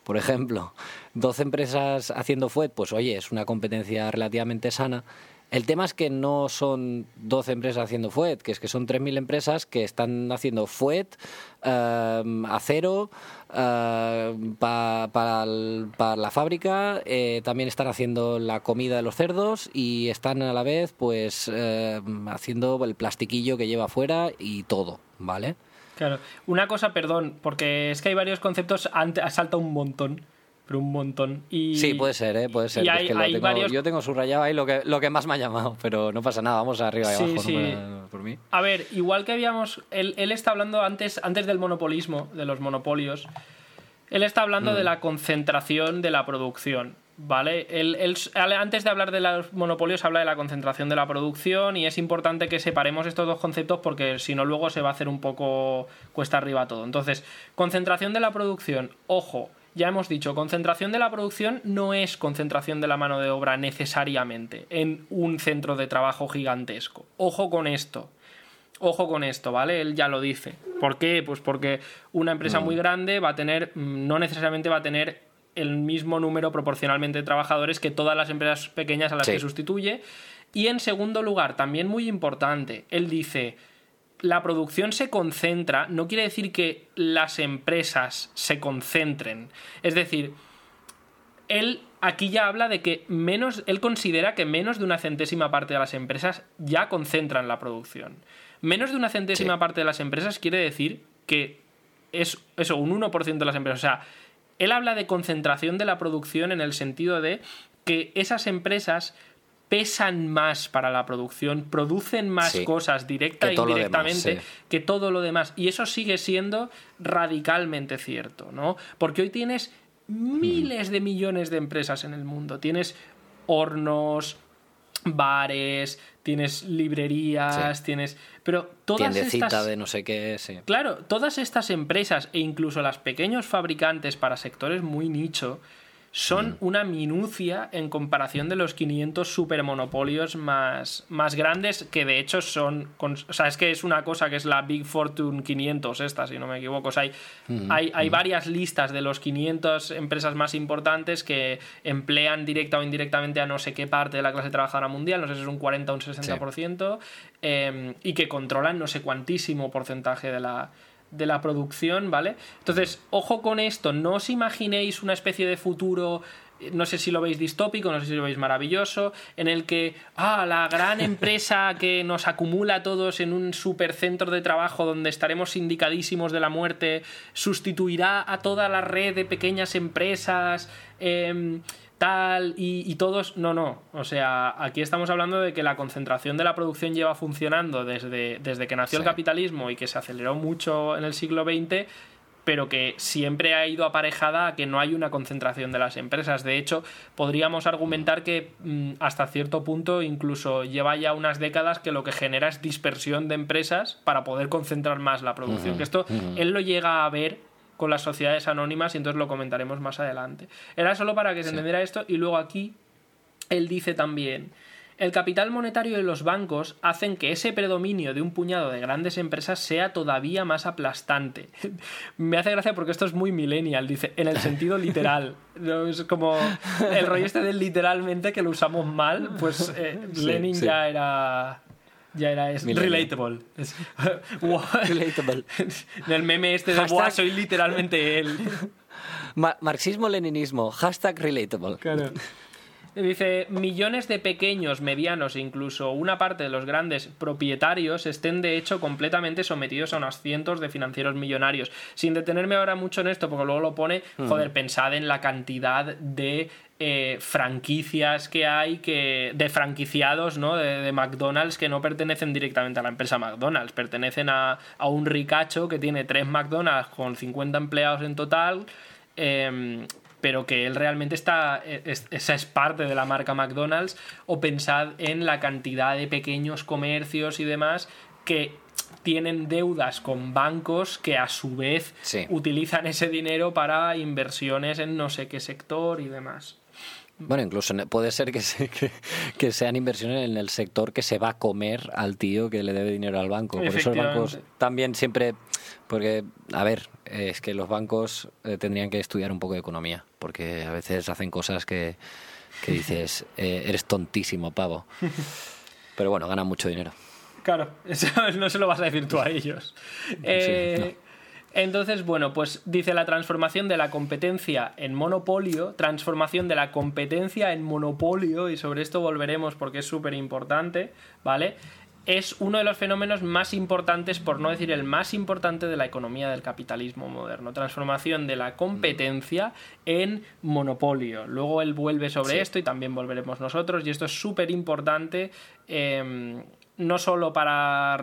Por ejemplo, 12 empresas haciendo FUET, pues oye, es una competencia relativamente sana. El tema es que no son 12 empresas haciendo FUET, que es que son 3.000 empresas que están haciendo FUET, eh, acero, eh, para la fábrica, eh, también están haciendo la comida de los cerdos y están a la vez pues eh, haciendo el plastiquillo que lleva afuera y todo, ¿vale? Claro, una cosa, perdón, porque es que hay varios conceptos, salta un montón pero un montón. Y, sí, puede ser, ¿eh? puede ser. Yo tengo subrayado ahí lo que, lo que más me ha llamado, pero no pasa nada, vamos arriba y abajo sí. por mí. A ver, igual que habíamos. Él, él, está hablando antes, antes del monopolismo, de los monopolios. Él está hablando de mm. la concentración de la producción. ¿Vale? Él, él, antes de hablar de los monopolios habla de la concentración de la producción y es importante que separemos estos dos conceptos porque si no luego se va a hacer un poco cuesta arriba todo. Entonces, concentración de la producción, ojo, ya hemos dicho, concentración de la producción no es concentración de la mano de obra necesariamente en un centro de trabajo gigantesco. Ojo con esto. Ojo con esto, ¿vale? Él ya lo dice. ¿Por qué? Pues porque una empresa muy mm. grande va a tener, mm, no necesariamente va a tener el mismo número proporcionalmente de trabajadores que todas las empresas pequeñas a las que sustituye. Y en segundo lugar, también muy importante, él dice, la producción se concentra no quiere decir que las empresas se concentren. Es decir, él aquí ya habla de que menos, él considera que menos de una centésima parte de las empresas ya concentran la producción. Menos de una centésima parte de las empresas quiere decir que es eso, un 1% de las empresas. O sea, él habla de concentración de la producción en el sentido de que esas empresas pesan más para la producción, producen más cosas directa e indirectamente que todo lo demás. Y eso sigue siendo radicalmente cierto, ¿no? Porque hoy tienes miles de millones de empresas en el mundo. Tienes hornos, bares, tienes librerías, tienes. Pero todas estas. de no sé qué, Claro, todas estas empresas e incluso las pequeños fabricantes para sectores muy nicho son mm. una minucia en comparación de los 500 supermonopolios más, más grandes, que de hecho son. o sea, es que es una cosa que es la Big Fortune 500, esta, si no me equivoco. O sea, hay, mm, hay, hay, mm. varias listas de los 500 empresas más importantes que emplean directa o indirectamente a no sé qué parte de la clase trabajadora mundial, no sé si es un 40 o un 60%, em, y que controlan no sé cuantísimo porcentaje de la de la producción, ¿vale? Entonces, ojo con esto, no os imaginéis una especie de futuro no sé si lo veis distópico, no sé si lo veis maravilloso, en el que, ah, la gran (laughs) empresa que nos acumula a todos en un supercentro de trabajo donde estaremos indicadísimos de la muerte, sustituirá a toda la red de pequeñas empresas. Eh, tal y, todos, no, no. O sea, aquí estamos hablando de que la concentración de la producción lleva funcionando desde, desde que nació el capitalismo y que se aceleró mucho en el siglo XX, pero que siempre ha ido aparejada a que no hay una concentración de las empresas. De hecho, podríamos argumentar que mm, hasta cierto punto incluso lleva ya unas décadas que lo que genera es dispersión de empresas para poder concentrar más la producción. que esto él lo llega a ver con las sociedades anónimas y entonces lo comentaremos más adelante. Era solo para que se entendiera esto y luego aquí él dice también, el capital monetario de los bancos hacen que ese predominio de un puñado de grandes empresas sea todavía más aplastante. (laughs) Me hace gracia porque esto es muy millennial, dice, en el sentido (laughs) literal. Es como el rollo este del literalmente que lo usamos mal, pues eh, Lenin ya era ya era es relatable. (laughs) relatable. (laughs) el meme este de Hashtag... soy literalmente él. (laughs) Marxismo-leninismo, hashtag relatable. Claro. Dice, millones de pequeños, medianos e incluso una parte de los grandes propietarios estén de hecho completamente sometidos a unos cientos de financieros millonarios. Sin detenerme ahora mucho en esto, porque luego lo pone, joder, pensad en la cantidad de eh, franquicias que hay que de franquiciados ¿no? De, McDonald's que no pertenecen directamente a la empresa McDonald's, pertenecen a, un ricacho que tiene tres McDonald's con 50 empleados en total, em, pero que él realmente está, esa es parte de la marca McDonald's, o pensad en la cantidad de pequeños comercios y demás que tienen deudas con bancos que a su vez utilizan ese dinero para inversiones en no sé qué sector y demás. Bueno, incluso puede ser que, que, sean inversiones en el sector que se va a comer al tío que le debe dinero al banco. Por eso los bancos también siempre, porque, a ver, es que los bancos eh, tendrían que estudiar un poco de economía, porque a veces hacen cosas que, que dices, (laughs) eh, eres tontísimo, pavo. Pero bueno, ganan mucho dinero. Claro, (laughs) eso no se lo vas a decir tú a ellos. Eh, entonces, bueno, pues dice la transformación de la competencia en monopolio, transformación de la competencia en monopolio, y sobre esto volveremos porque es súper importante, ¿vale? Es uno de los fenómenos más importantes, por no decir el más importante, de la economía del capitalismo moderno. Transformación de la competencia en monopolio. Luego él vuelve sobre esto y también volveremos nosotros, y esto es súper importante, em, no solo para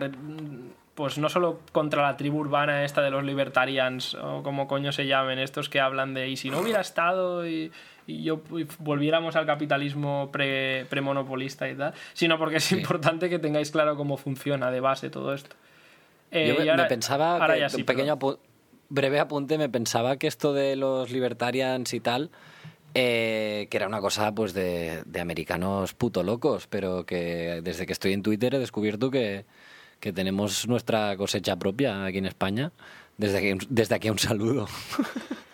pues no solo contra la tribu urbana esta de los libertarians o como coño se llamen, estos que hablan de y si no hubiera estado y, yo volviéramos al capitalismo pre, premonopolista y tal, sino porque es importante que tengáis claro cómo funciona de base todo esto. yo eh, me, pensaba, un pequeño breve apunte, me pensaba que esto de los libertarians y tal... Eh, que era una cosa pues de, de americanos puto locos, pero que desde que estoy en Twitter he descubierto que, que tenemos nuestra cosecha propia aquí en España. Desde aquí, desde aquí un saludo.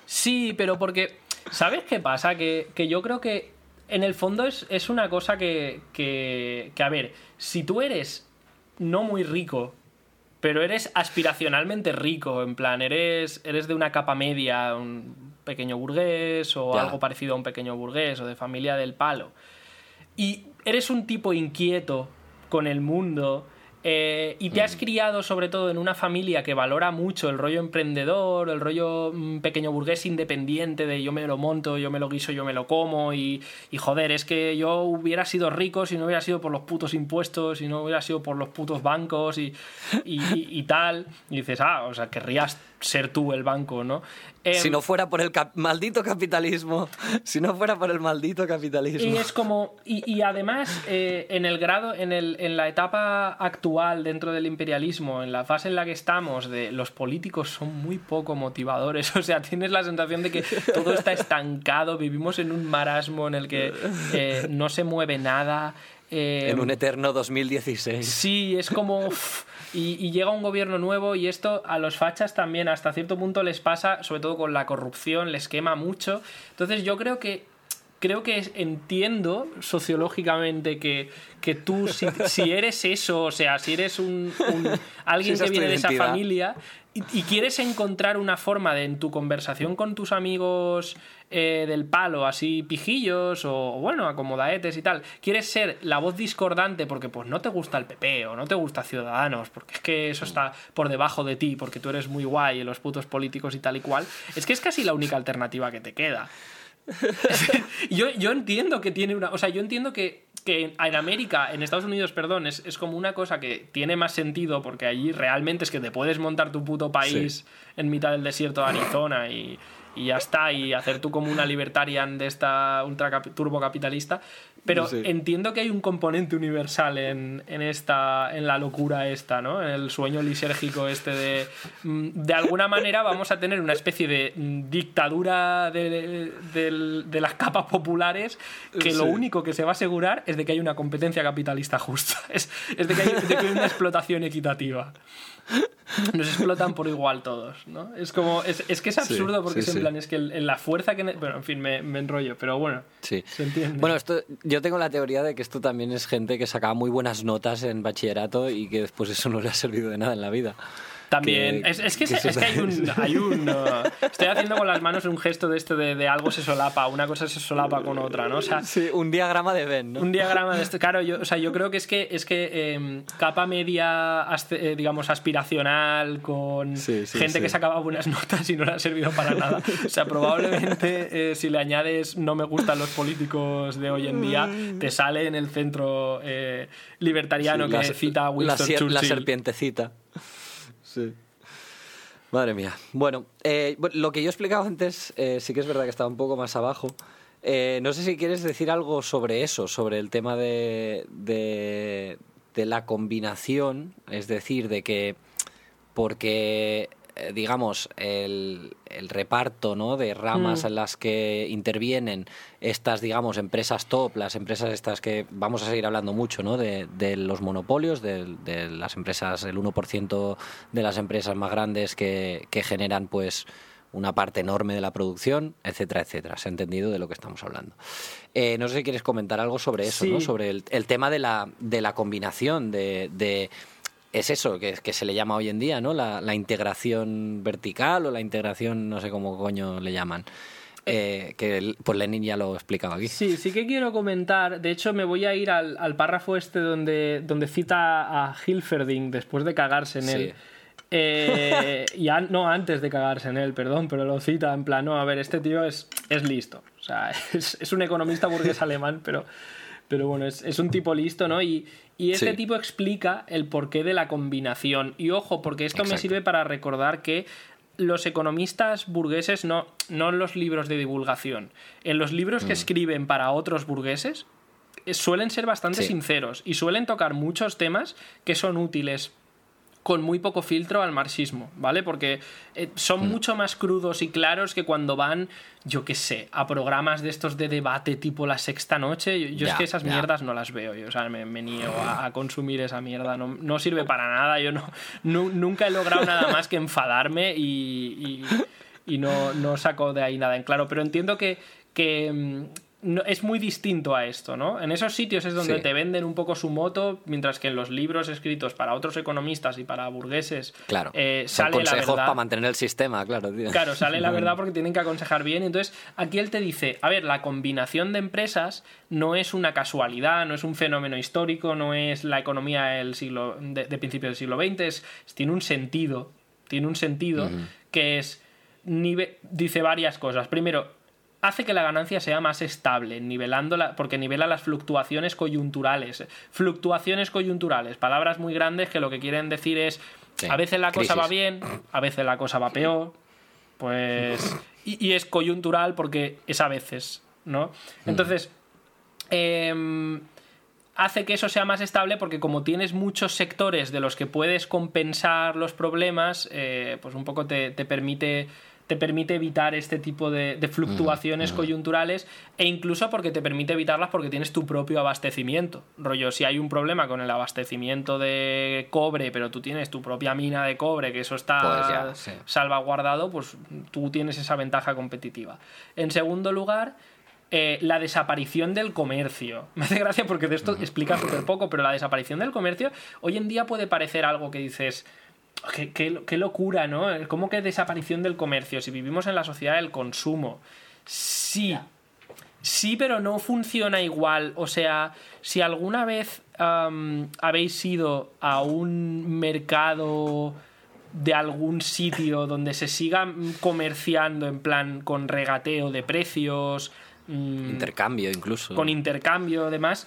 Sí, pero porque, ¿sabes qué pasa? Que, yo creo que en el fondo es, es una cosa que, que, que, a ver, si tú eres no muy rico, pero eres aspiracionalmente rico, en plan, eres, eres de una capa media, un pequeño burgués o algo parecido a un pequeño burgués o de familia del palo, y eres un tipo inquieto con el mundo eh, y te has criado sobre todo en una familia que valora mucho el rollo emprendedor, el rollo mm, pequeño burgués independiente de yo me lo monto, yo me lo guiso, yo me lo como y, y, joder, es que yo hubiera sido rico si no hubiera sido por los putos impuestos, si no hubiera sido por los putos bancos y, y, y tal. Y dices, ah, o sea, querrías ser tú el banco, ¿no? si em, no fuera por el maldito capitalismo, (laughs) si no fuera por el maldito capitalismo. Y es como, y, además, eh, en el grado, en, el, en la etapa actual dentro del imperialismo, en la fase en la que estamos, de los políticos son muy poco motivadores, (laughs) o sea, tienes la sensación de que todo está estancado, vivimos en un marasmo en el que eh, no se mueve nada. en un em, eterno 2016. Sí, es como... Y, llega un gobierno nuevo y esto a los fachas también hasta cierto punto les pasa, sobre todo con la corrupción, les quema mucho. Entonces yo creo que creo que entiendo sociológicamente que, que tú, si, eres eso, o sea, si eres un, alguien que viene de esa familia y, quieres encontrar una forma de en tu conversación con tus amigos eh, del palo, así pijillos o, bueno, acomodaetes y tal, quieres ser la voz discordante porque pues no te gusta el PP o no te gusta Ciudadanos, porque es que eso está por debajo de ti, porque tú eres muy guay en los putos políticos y tal y cual, es que es casi la única alternativa que te queda. (laughs) yo, yo entiendo que tiene una... O sea, yo entiendo que que en América, en Estados Unidos, perdón, es, como una cosa que tiene más sentido porque allí realmente es que te puedes montar tu puto país en mitad del desierto de Arizona y, y ya está, y hacer tú como una libertarian de esta ultra turbo capitalista. Pero entiendo que hay un componente universal en, en, esta, en la locura esta, ¿no? En el sueño lisérgico este de... Mm, de alguna manera vamos a tener una especie de mm, dictadura de, de, las capas populares que lo único que se va a asegurar es de que hay una competencia capitalista justa. (laughs) Es, es de, que hay, de que hay una explotación equitativa. (laughs) Nos explotan por igual todos, ¿no? Es como, es, es que es absurdo porque es en plan, es que en la fuerza que... Bueno, en fin, me, me enrollo, pero bueno, se entiende. Bueno, esto, yo tengo la teoría de que esto también es gente que sacaba muy buenas notas en bachillerato y que después eso no le ha servido de nada en la vida. También. es, es, que, es, que, hay un. Hay un (laughs) uh, estoy haciendo con las manos un gesto de esto de, de, algo se solapa, una cosa se solapa con otra, ¿no? O sea, sí, un diagrama de Venn, ¿no? Un diagrama de (laughs) esto. Claro, yo, o sea, yo creo que es que, es que em, capa media, eh, digamos, aspiracional, con gente que sacaba buenas (laughs) notas y no le ha servido para nada. O sea, probablemente eh, si le añades no me gustan los políticos de hoy en día, te sale en el centro eh, libertariano que cita a Winston la, Churchill. La serpientecita. Sí. Madre mía. Bueno, eh, lo que yo explicaba antes eh, sí que es verdad que estaba un poco más abajo. Eh, no sé si quieres decir algo sobre eso, sobre el tema de, de, de la combinación, es decir, de que porque digamos, el, el, reparto ¿no? de ramas mm. en las que intervienen estas, digamos, empresas top, las empresas estas que vamos a seguir hablando mucho, ¿no? De, de los monopolios, de, de, las empresas, el 1% de las empresas más grandes que, que generan, pues, una parte enorme de la producción, etcétera, etcétera. Se ha entendido de lo que estamos hablando. Eh, no sé si quieres comentar algo sobre eso, ¿no? Sobre el, tema de la, de la combinación de, es eso que, que, se le llama hoy en día, ¿no? La, la, integración vertical o la integración, no sé cómo coño le llaman. Eh, que pues Lenin ya lo explicaba aquí. Sí, sí que quiero comentar. De hecho, me voy a ir al, al párrafo este donde, donde cita a Hilferding después de cagarse en él. Eh, (laughs) ya, no antes de cagarse en él, perdón, pero lo cita en plan, no, a ver, este tío es, es listo. O sea, (laughs) es, es un economista burgués alemán, pero, pero bueno, es, es, un tipo listo, ¿no? Y, y este tipo explica el porqué de la combinación. Y ojo, porque esto me sirve para recordar que los economistas burgueses no, no en los libros de divulgación, en los libros que mm. escriben para otros burgueses eh, suelen ser bastante sinceros y suelen tocar muchos temas que son útiles con muy poco filtro al marxismo, ¿vale? Porque eh, son mm. mucho más crudos y claros que cuando van, yo qué sé, a programas de estos de debate tipo la sexta noche. Yo, es que esas mierdas no las veo, yo, o sea, me, niego a, consumir esa mierda, no, no, sirve para nada, yo no, nunca he logrado nada más que enfadarme y, y, no, no saco de ahí nada en claro, pero entiendo que, que, es muy distinto a esto, ¿no? En esos sitios es donde te venden un poco su moto, mientras que en los libros escritos para otros economistas y para burgueses claro. Eh, sale consejos para mantener el sistema, claro. Claro, sale la (laughs) verdad porque tienen que aconsejar bien. Entonces, aquí él te dice, a ver, la combinación de empresas no es una casualidad, no es un fenómeno histórico, no es la economía del siglo, de, principios del siglo XX, tiene un sentido, tiene un sentido que es, dice varias cosas. Primero, hace que la ganancia sea más estable, nivelándola, porque nivela las fluctuaciones coyunturales. Fluctuaciones coyunturales, palabras muy grandes que lo que quieren decir es a veces la cosa va bien, a veces la cosa va peor, pues y, es coyuntural porque es a veces, ¿no? Entonces em, hace que eso sea más estable porque como tienes muchos sectores de los que puedes compensar los problemas, eh, pues un poco te permite te permite evitar este tipo de, fluctuaciones coyunturales e incluso porque te permite evitarlas porque tienes tu propio abastecimiento. Rollo, si hay un problema con el abastecimiento de cobre, pero tú tienes tu propia mina de cobre, que eso está pues salvaguardado, pues tú tienes esa ventaja competitiva. En segundo lugar, eh, la desaparición del comercio. (laughs) Me hace gracia porque de esto explica súper poco, pero la desaparición del comercio hoy en día puede parecer algo que dices, Qué, locura, ¿no? ¿Cómo que desaparición del comercio? Si vivimos en la sociedad del consumo. Sí. Sí, pero no funciona igual. O sea, si alguna vez habéis ido a un mercado de algún sitio donde se siga comerciando en plan con regateo de precios. Mm, intercambio incluso. Con intercambio, demás.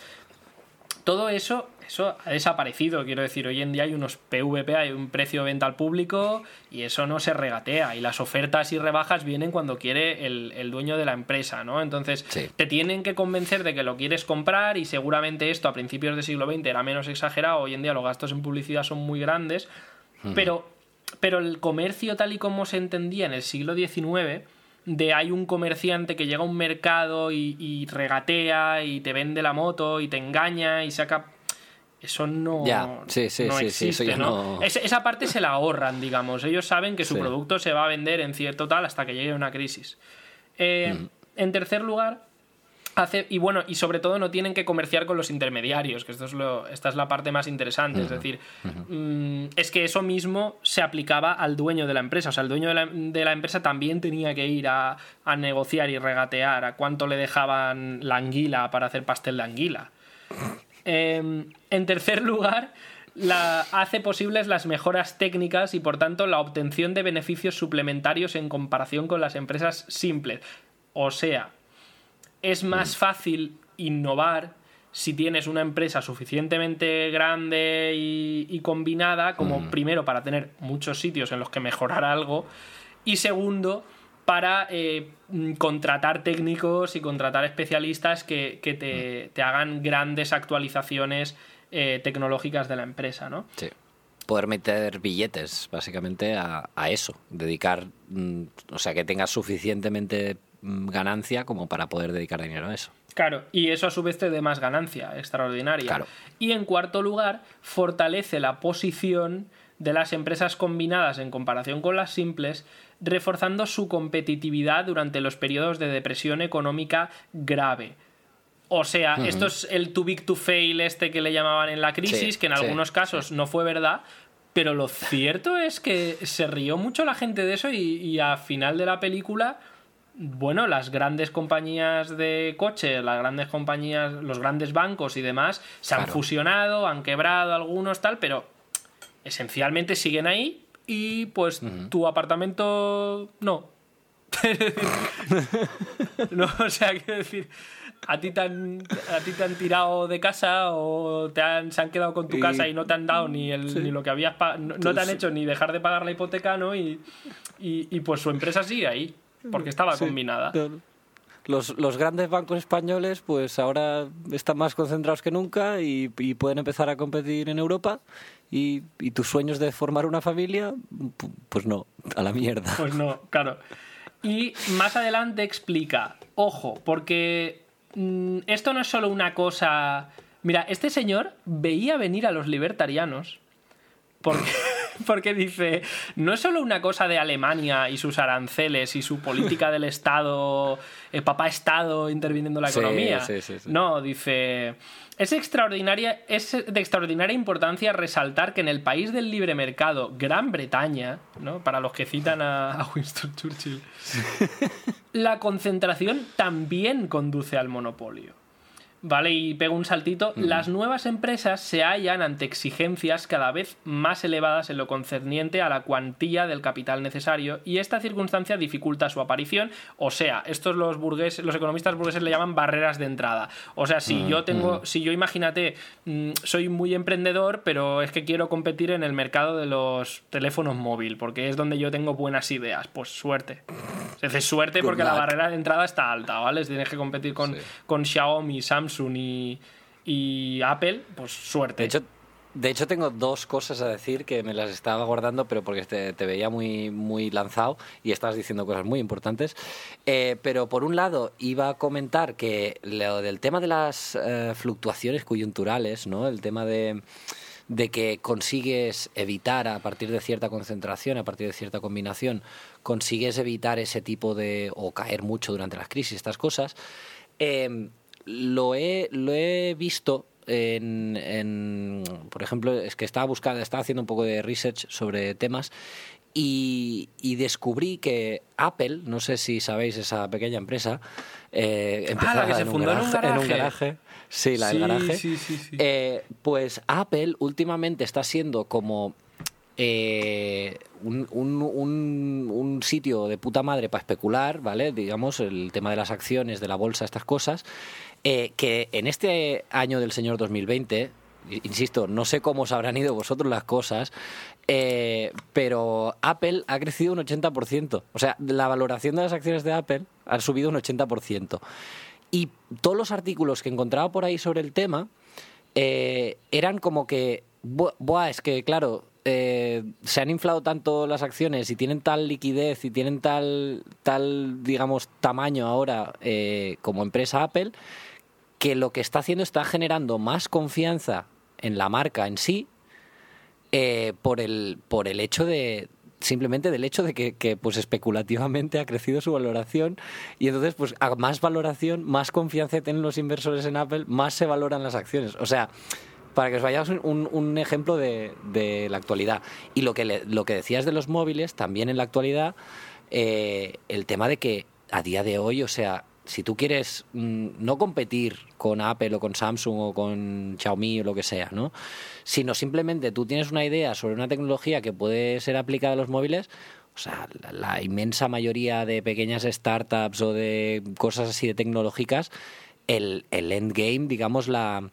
Todo eso eso ha desaparecido. Quiero decir, hoy en día hay unos PVP, hay un precio de venta al público y eso no se regatea. Y las ofertas y rebajas vienen cuando quiere el, dueño de la empresa, ¿no? Entonces, te tienen que convencer de que lo quieres comprar y seguramente esto a principios del siglo XX era menos exagerado. Hoy en día los gastos en publicidad son muy grandes. Pero, pero el comercio tal y como se entendía en el siglo XIX de hay un comerciante que llega a un mercado y, y, regatea y te vende la moto y te engaña y saca eso no, sí, sí, existe, ¿no? Esa, parte se la ahorran, digamos. Ellos saben que su producto se va a vender en cierto tal hasta que llegue una crisis. Eh, mm. En tercer lugar, hace, y bueno, y sobre todo no tienen que comerciar con los intermediarios, que esto es lo, esta es la parte más interesante. Es decir, mm, es que eso mismo se aplicaba al dueño de la empresa. O sea, el dueño de la, de la empresa también tenía que ir a, a negociar y regatear a cuánto le dejaban la anguila para hacer pastel de anguila. Em, en tercer lugar, la, hace posibles las mejoras técnicas y por tanto la obtención de beneficios suplementarios en comparación con las empresas simples. O sea, es más fácil innovar si tienes una empresa suficientemente grande y, combinada como mm. primero para tener muchos sitios en los que mejorar algo y segundo para eh, mm, contratar técnicos y contratar especialistas que, te, hagan grandes actualizaciones eh, tecnológicas de la empresa, ¿no? Sí. Poder meter billetes, básicamente, a, eso. Dedicar, mm, o sea, que tengas suficientemente mm, ganancia como para poder dedicar dinero a eso. Claro, y eso a su vez te dé más ganancia extraordinaria. Y en cuarto lugar, fortalece la posición de las empresas combinadas en comparación con las simples, reforzando su competitividad durante los periodos de depresión económica grave. O sea, esto es el too big to fail este que le llamaban en la crisis, que en algunos casos no fue verdad, pero lo cierto es que se rió mucho la gente de eso y, y a final de la película bueno, las grandes compañías de coches, las grandes compañías, los grandes bancos y demás se han fusionado, han quebrado algunos, tal, pero esencialmente siguen ahí y pues tu apartamento no. (laughs) no, o sea, quiero decir, a ti, te han, a ti te han tirado de casa o te han, se han quedado con tu casa y no te han dado ni, el, ni lo que habías no, no, te han hecho ni dejar de pagar la hipoteca, ¿no? Y, y, y pues su empresa sigue ahí porque estaba combinada. Los, los, grandes bancos españoles pues ahora están más concentrados que nunca y, pueden empezar a competir en Europa y, tus sueños de formar una familia pues no, a la mierda. Pues no, claro. Y más adelante explica, ojo, porque mm, esto no es solo una cosa... Mira, este señor veía venir a los libertarianos porque... (laughs) porque dice, no es solo una cosa de Alemania y sus aranceles y su política del Estado, el papá Estado interviniendo en la economía. no, dice, es, extraordinaria, es de extraordinaria importancia resaltar que en el país del libre mercado, Gran Bretaña, ¿no? para los que citan a Winston Churchill, la concentración también conduce al monopolio. ¿Vale? Y pego un saltito. Las nuevas empresas se hallan ante exigencias cada vez más elevadas en lo concerniente a la cuantía del capital necesario y esta circunstancia dificulta su aparición. O sea, estos los burgueses, los economistas burgueses le llaman barreras de entrada. O sea, si yo tengo, si yo imagínate, mm, soy muy emprendedor, pero es que quiero competir en el mercado de los teléfonos móvil, porque es donde yo tengo buenas ideas. Pues suerte. Hace suerte porque la barrera de entrada está alta, ¿vale? Tienes que competir con, con Xiaomi, Samsung y, Apple, pues suerte. De hecho, de hecho, tengo dos cosas a decir que me las estaba guardando, pero porque te, veía muy, muy lanzado y estabas diciendo cosas muy importantes. Eh, pero por un lado, iba a comentar que lo del tema de las eh, fluctuaciones coyunturales, ¿no? El tema de, de que consigues evitar a partir de cierta concentración, a partir de cierta combinación, consigues evitar ese tipo de. o caer mucho durante las crisis, estas cosas. Eh, lo he, lo he visto en, por ejemplo, es que estaba buscando, estaba haciendo un poco de research sobre temas y, descubrí que Apple, no sé si sabéis esa pequeña empresa, eh, ah, se en, fundó un garaje, en, un garaje, Sí, la del garaje. Eh, pues Apple últimamente está siendo como eh, un, un, un, sitio de puta madre para especular, ¿vale? Digamos, el tema de las acciones, de la bolsa, estas cosas, eh, que en este año del señor 2020, insisto, no sé cómo os habrán ido vosotros las cosas, eh, pero Apple ha crecido un 80%. O sea, la valoración de las acciones de Apple ha subido un 80%. Y todos los artículos que encontraba por ahí sobre el tema eran como que, buah, es que claro, se han inflado tanto las acciones y tienen tal liquidez y tienen tal, tal digamos, tamaño ahora como empresa Apple, que lo que está haciendo está generando más confianza en la marca en sí eh, por, el, por el hecho de simplemente del hecho de que, pues especulativamente (laughs) ha crecido su valoración y entonces pues a más valoración, más confianza tienen los inversores en Apple, más se valoran las acciones. O sea, para que os vayáis un, un ejemplo de, de, la actualidad. Y lo que, lo que decías de los móviles, también en la actualidad, eh, el tema de que a día de hoy, o sea, si tú quieres mm, no competir con Apple o con Samsung o con Xiaomi o lo que sea, ¿no? Sino simplemente tú tienes una idea sobre una tecnología que puede ser aplicada a los móviles, o sea, la, inmensa mayoría de pequeñas startups o de cosas así de tecnológicas, el, el endgame, digamos, la,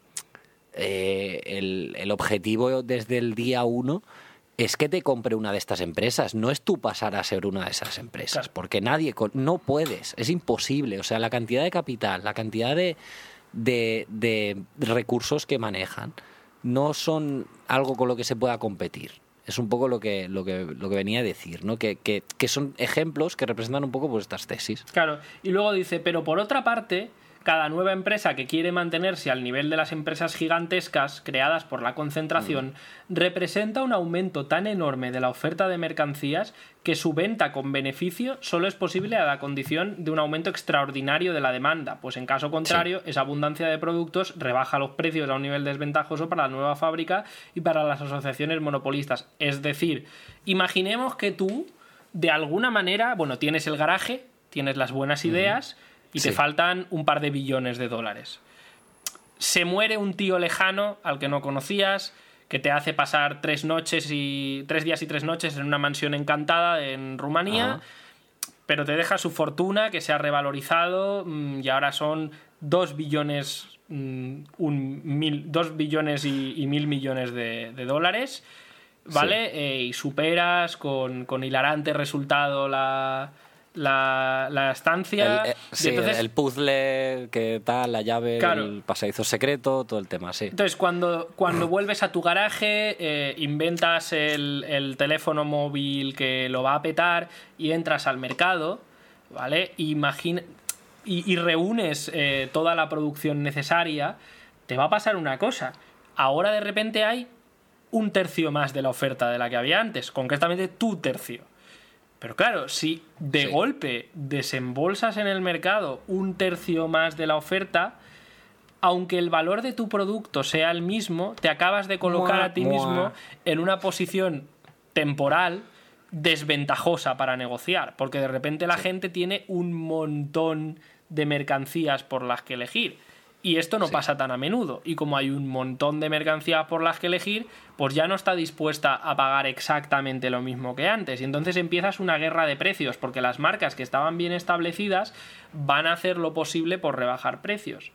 eh, el, el objetivo desde el día uno es que te compre una de estas empresas, no es tú pasar a ser una de esas empresas, porque nadie, no puedes, es imposible, o sea, la cantidad de capital, la cantidad de, de, recursos que manejan, no son algo con lo que se pueda competir. Es un poco lo que, lo que, lo que venía a decir, ¿no? Que, que, son ejemplos que representan un poco pues, estas tesis. Claro, y luego dice, pero por otra parte, cada nueva empresa que quiere mantenerse al nivel de las empresas gigantescas creadas por la concentración representa un aumento tan enorme de la oferta de mercancías que su venta con beneficio solo es posible a la condición de un aumento extraordinario de la demanda, pues en caso contrario, esa abundancia de productos rebaja los precios a un nivel desventajoso para la nueva fábrica y para las asociaciones monopolistas. Es decir, imaginemos que tú, de alguna manera, bueno, tienes el garaje, tienes las buenas ideas y te faltan un par de billones de dólares. Se muere un tío lejano al que no conocías, que te hace pasar tres noches y tres días y tres noches en una mansión encantada en Rumanía, Ajá. pero te deja su fortuna que se ha revalorizado mm, y ahora son dos billones, mm, un mil, dos billones y, y mil millones de, de dólares, ¿vale? Eh, y superas con, con hilarante resultado la, la, la estancia. El, eh, sí, entonces- el puzzle, que tal, la llave, Claro. el pasadizo secreto, todo el tema, sí. Entonces, cuando, cuando vuelves a tu garaje, eh, inventas el, el teléfono móvil que lo va a petar y entras al mercado, ¿vale? Imagina, y, y reúnes eh, toda la producción necesaria, te va a pasar una cosa. Ahora de repente hay un tercio más de la oferta de la que había antes, concretamente tu tercio. Pero claro, si de Sí. golpe desembolsas en el mercado un tercio más de la oferta, aunque el valor de tu producto sea el mismo, te acabas de colocar Mua, a ti mua. mismo en una posición temporal desventajosa para negociar, porque de repente la gente tiene un montón de mercancías por las que elegir. Y esto no pasa tan a menudo. Y como hay un montón de mercancías por las que elegir, pues ya no está dispuesta a pagar exactamente lo mismo que antes. Y entonces empiezas una guerra de precios, porque las marcas que estaban bien establecidas van a hacer lo posible por rebajar precios.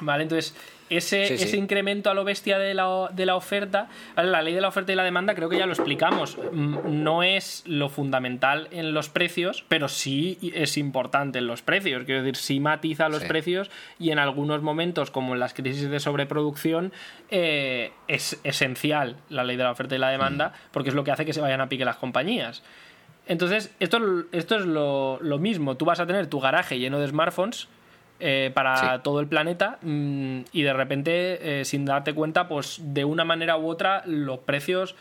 ¿Vale? Entonces, ese, Sí, sí. ese incremento a lo bestia de la, de la oferta, la ley de la oferta y la demanda, creo que ya lo explicamos, mm, no es lo fundamental en los precios, pero sí es importante en los precios. Quiero decir, sí matiza los Sí. precios y en algunos momentos, como en las crisis de sobreproducción, eh, es esencial la ley de la oferta y la demanda, porque es lo que hace que se vayan a pique las compañías. Entonces, esto, esto es lo, lo mismo. Tú vas a tener tu garaje lleno de smartphones eh, para Sí. todo el planeta mm, y de repente, eh, sin darte cuenta, pues de una manera u otra los precios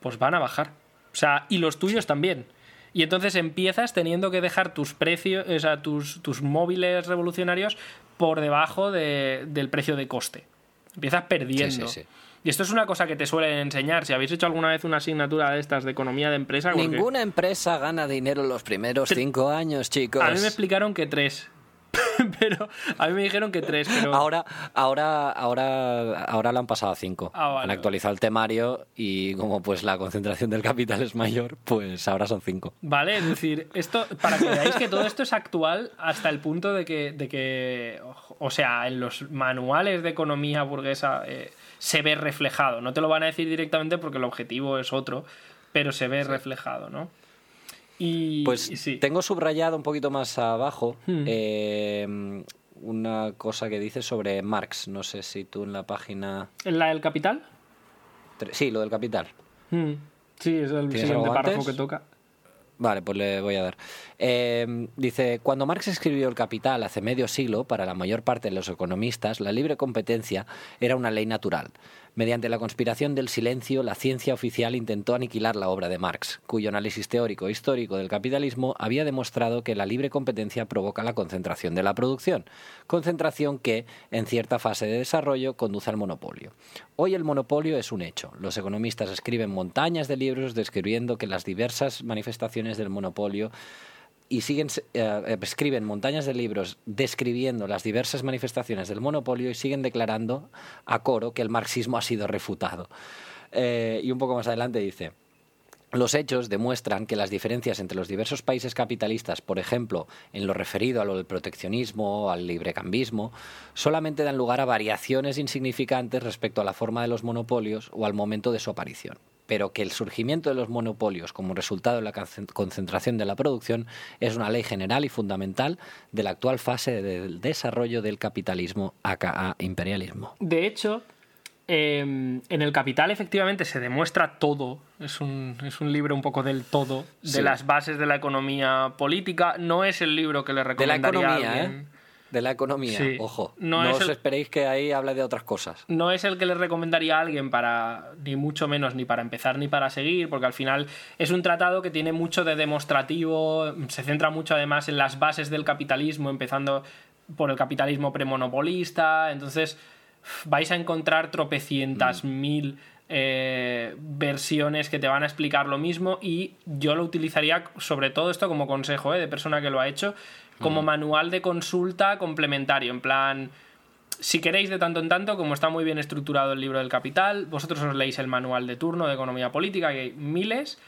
pues van a bajar. O sea, y los tuyos también. Y entonces empiezas teniendo que dejar tus precios, o sea, tus, tus móviles revolucionarios por debajo de- del precio de coste. Empiezas perdiendo. Sí, sí, sí. Y esto es una cosa que te suelen enseñar. Si habéis hecho alguna vez una asignatura de estas de economía de empresa, porque Ninguna empresa gana dinero los primeros cinco años, chicos. a mí me explicaron que tres. (laughs) pero a mí me dijeron que tres, pero Ahora, ahora, ahora, ahora lo han pasado a cinco. Ah, vale, han actualizado el temario y como pues la concentración del capital es mayor, pues ahora son cinco. Vale, es decir, esto, para que veáis que todo esto es actual hasta el punto de que, de que o sea, en los manuales de economía burguesa eh, se ve reflejado. No te lo van a decir directamente porque el objetivo es otro, pero se ve reflejado, ¿no? Y, Pues y sí. tengo subrayado un poquito más abajo Hmm. eh, una cosa que dice sobre Marx. No sé si tú en la página... ¿En la del capital? Sí, lo del capital. Mm. Sí, es el ¿Tienes siguiente párrafo antes? que toca. Vale, pues le voy a dar. Eh, dice, cuando Marx escribió El Capital hace medio siglo, para la mayor parte de los economistas, la libre competencia era una ley natural. Mediante la conspiración del silencio, la ciencia oficial intentó aniquilar la obra de Marx, cuyo análisis teórico e histórico del capitalismo había demostrado que la libre competencia provoca la concentración de la producción, concentración que, en cierta fase de desarrollo, conduce al monopolio. Hoy el monopolio es un hecho. Los economistas escriben montañas de libros describiendo que las diversas manifestaciones del monopolio y siguen eh, escriben montañas de libros describiendo las diversas manifestaciones del monopolio y siguen declarando a coro que el marxismo ha sido refutado. Eh, y un poco más adelante dice. Los hechos demuestran que las diferencias entre los diversos países capitalistas, por ejemplo, en lo referido a lo del proteccionismo, al librecambismo, solamente dan lugar a variaciones insignificantes respecto a la forma de los monopolios o al momento de su aparición pero que el surgimiento de los monopolios como resultado de la concentración de la producción es una ley general y fundamental de la actual fase del desarrollo del capitalismo, aka imperialismo. De hecho, eh, en el Capital efectivamente se demuestra todo. Es un, es un libro un poco del todo, de Sí. las bases de la economía política. No es el libro que le De la recomendaría economía, a alguien. ¿eh? De la economía. Sí. Ojo, No os el- esperéis que ahí hable de otras cosas. no es el que le recomendaría a alguien para, ni mucho menos, ni para empezar ni para seguir, porque al final es un tratado que tiene mucho de demostrativo, se centra mucho además en las bases del capitalismo, empezando por el capitalismo premonopolista, entonces vais a encontrar tropecientas mil eh, versiones que te van a explicar lo mismo y yo lo utilizaría sobre todo esto como consejo eh, de persona que lo ha hecho, como manual de consulta complementario, en plan si queréis de tanto en tanto, como está muy bien estructurado el libro del Capital, vosotros os leéis el manual de turno de economía política, que hay miles,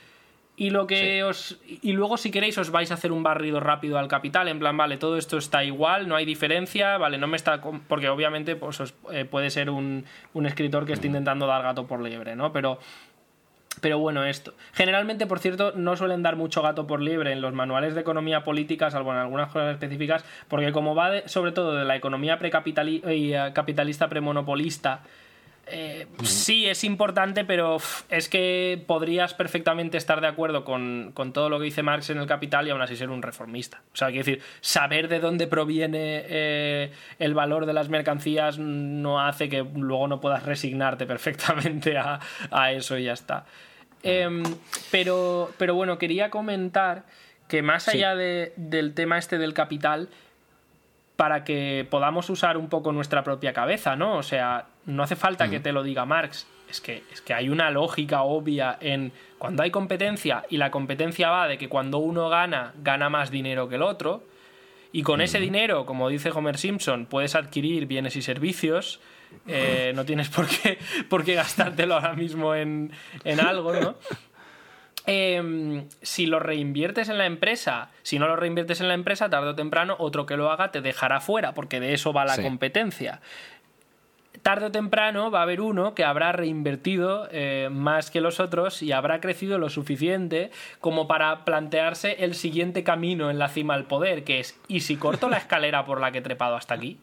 y lo que os. Y luego, si queréis, os vais a hacer un barrido rápido al capital, en plan, vale, todo esto está igual, no hay diferencia, vale, no me está. Porque obviamente, pues os- eh, puede ser un, un escritor que esté intentando dar gato por liebre, ¿no? Pero. Pero bueno, esto. Generalmente, por cierto, no suelen dar mucho gato por liebre en los manuales de economía política, salvo en algunas cosas específicas, porque como va de- sobre todo de la economía precapitalista premonopolista, eh, sí es importante, pero es que podrías perfectamente estar de acuerdo con, con todo lo que dice Marx en el Capital y aún así ser un reformista. O sea, quiero decir, saber de dónde proviene eh, el valor de las mercancías no hace que luego no puedas resignarte (laughs) perfectamente a, a eso y ya está. Em, pero, pero bueno, quería comentar que más Sí. allá de- del tema este del capital, para que podamos usar un poco nuestra propia cabeza, ¿no? O sea, no hace falta que te lo diga Marx. Es que, es que hay una lógica obvia en cuando hay competencia y la competencia va de que cuando uno gana, gana más dinero que el otro. Y con ese dinero, como dice Homer Simpson, puedes adquirir bienes y servicios. eh, no tienes por qué, por qué gastártelo ahora mismo en, en algo, ¿no? (laughs) Em, si lo reinviertes en la empresa, si no lo reinviertes en la empresa, tarde o temprano otro que lo haga te dejará fuera, porque de eso va la Sí. competencia. Tarde o temprano va a haber uno que habrá reinvertido eh, más que los otros y habrá crecido lo suficiente como para plantearse el siguiente camino en la cima al poder, que es, ¿y si corto la (laughs) escalera por la que he trepado hasta aquí?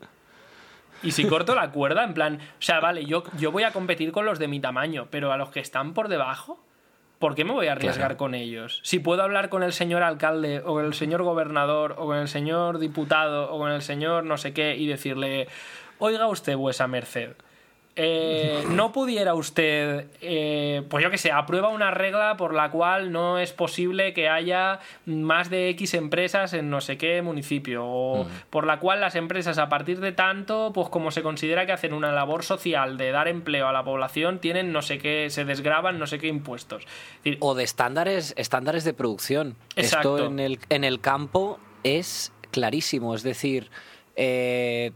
Y si corto la cuerda, en plan, o sea, vale, yo, yo voy a competir con los de mi tamaño, pero a los que están por debajo, ¿por qué me voy a arriesgar Claro. con ellos? Si puedo hablar con el señor alcalde, o con el señor gobernador, o con el señor diputado, o con el señor no sé qué, y decirle, oiga usted, vuesa merced. Eh, no pudiera usted, eh, pues yo que sé, aprueba una regla por la cual no es posible que haya más de X empresas en no sé qué municipio, o por la cual las empresas a partir de tanto, pues como se considera que hacen una labor social de dar empleo a la población, tienen no sé qué, se desgraban no sé qué impuestos. Es decir, O de estándares, estándares de producción. Exacto. Esto en el, en el campo es clarísimo. Es decir, eh,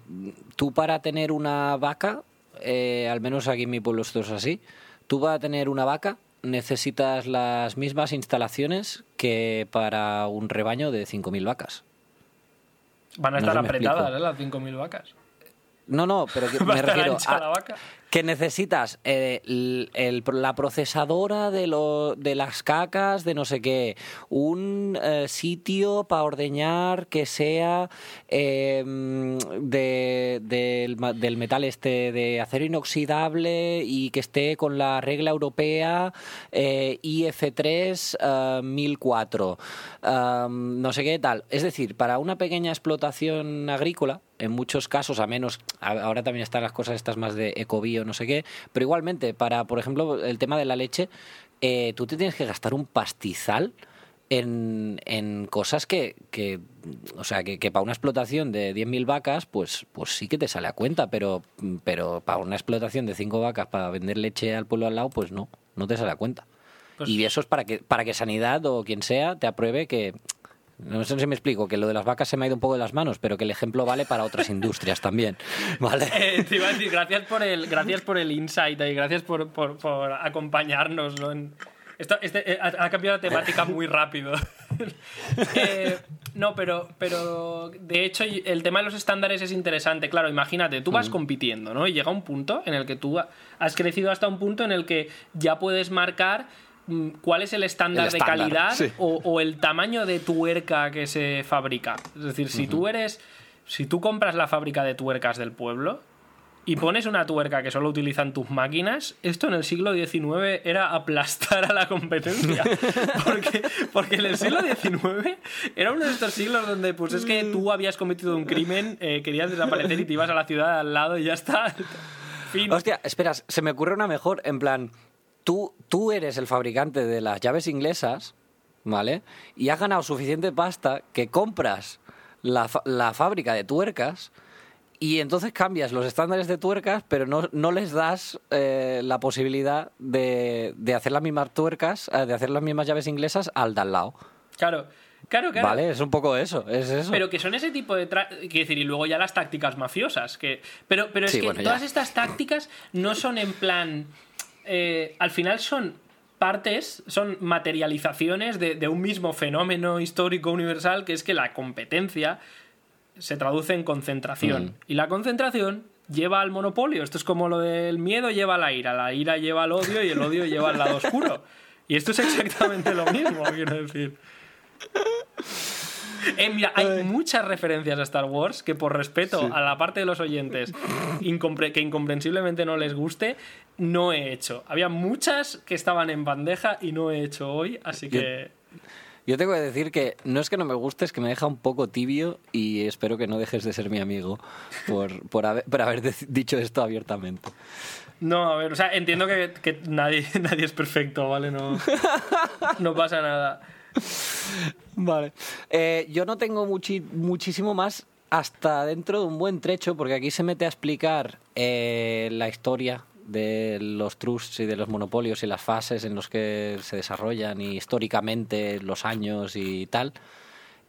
tú para tener una vaca, eh, al menos aquí en mi pueblo esto es así, tú para tener una vaca necesitas las mismas instalaciones que para un rebaño de 5.000 vacas. van a no estar apretadas. ¿eh? las 5.000 vacas. No, no, pero que (laughs) me refiero a la vaca. que necesitas eh, el- el- la procesadora de, lo, de las cacas de no sé qué, un eh, sitio para ordeñar que sea eh, de- del, del metal este de acero inoxidable y que esté con la regla europea eh, IF3 eh, 1004, eh, no sé qué tal. Es decir, para una pequeña explotación agrícola, en muchos casos, a menos, ahora también están las cosas estas más de ecobio, no sé qué, pero igualmente, para, por ejemplo, el tema de la leche, eh, tú te tienes que gastar un pastizal en, en cosas que, que o sea, que, que para una explotación de 10.000 vacas, pues, pues sí que te sale a cuenta, pero, pero para una explotación de 5 vacas para vender leche al pueblo al lado, pues no, no te sale a cuenta. Pues- y eso es para que, para que Sanidad o quien sea te apruebe que... No sé si me explico, que lo de las vacas se me ha ido un poco de las manos, pero que el ejemplo vale para otras industrias también. (laughs) ¿Vale? Eh, te iba a decir, gracias por el, gracias por el insight y gracias por, por, por acompañarnos. ¿no? En- Esto, este, eh, ha, cambiado la temática (laughs) muy rápido. (laughs) Eh, no, pero, pero de hecho el tema de los estándares es interesante. Claro, imagínate, tú vas compitiendo, ¿no? Y llega un punto en el que tú has crecido hasta un punto en el que ya puedes marcar mm, cuál es el estándar, El de calidad sí. o, o el tamaño de tuerca que se fabrica. Es decir, si tú eres. Si tú compras la fábrica de tuercas del pueblo, y pones una tuerca que solo utilizan tus máquinas, esto en el siglo XIX era aplastar a la competencia. (laughs) Porque, porque en el siglo XIX era uno de estos siglos donde, pues es que tú habías cometido un crimen, eh, querías desaparecer y te ibas a la ciudad al lado y ya está. Fin. Hostia, espera, se me ocurre una mejor, en plan, tú, tú eres el fabricante de las llaves inglesas, ¿vale? Y has ganado suficiente pasta que compras la, la fábrica de tuercas y entonces cambias los estándares de tuercas, pero no, no les das eh, la posibilidad de, de hacer las mismas tuercas, eh, de hacer las mismas llaves inglesas al de al lado. Claro, claro, claro. ¿Vale? Es un poco eso, es eso. Pero que son ese tipo de... Quiero decir, y luego ya las tácticas mafiosas. Que... Pero, pero es Sí, que bueno, ya. todas estas tácticas no son en plan... eh, al final son partes, son materializaciones de, de un mismo fenómeno histórico universal, que es que la competencia se traduce en concentración. Mm. Y la concentración lleva al monopolio. Esto es como lo del miedo lleva a la ira, la ira lleva al odio y el odio lleva al lado oscuro. Y esto es exactamente lo mismo, quiero decir. Eh, mira, hay muchas referencias a Star Wars que por respeto a la parte de los oyentes incompre- que incomprensiblemente no les guste, no he hecho. Había muchas que estaban en bandeja y no he hecho hoy, así que... Yo tengo que decir que no es que no me guste, es que me deja un poco tibio y espero que no dejes de ser mi amigo por, por haber, por haber dicho esto abiertamente. No, a ver, o sea, entiendo que, que nadie, (laughs) nadie es perfecto, ¿vale? No, no pasa nada. (laughs) Vale. Eh, yo no tengo muchísimo más hasta dentro de un buen trecho, porque aquí se mete a explicar eh, la historia de los trusts y de los monopolios y las fases en los que se desarrollan y históricamente los años y tal.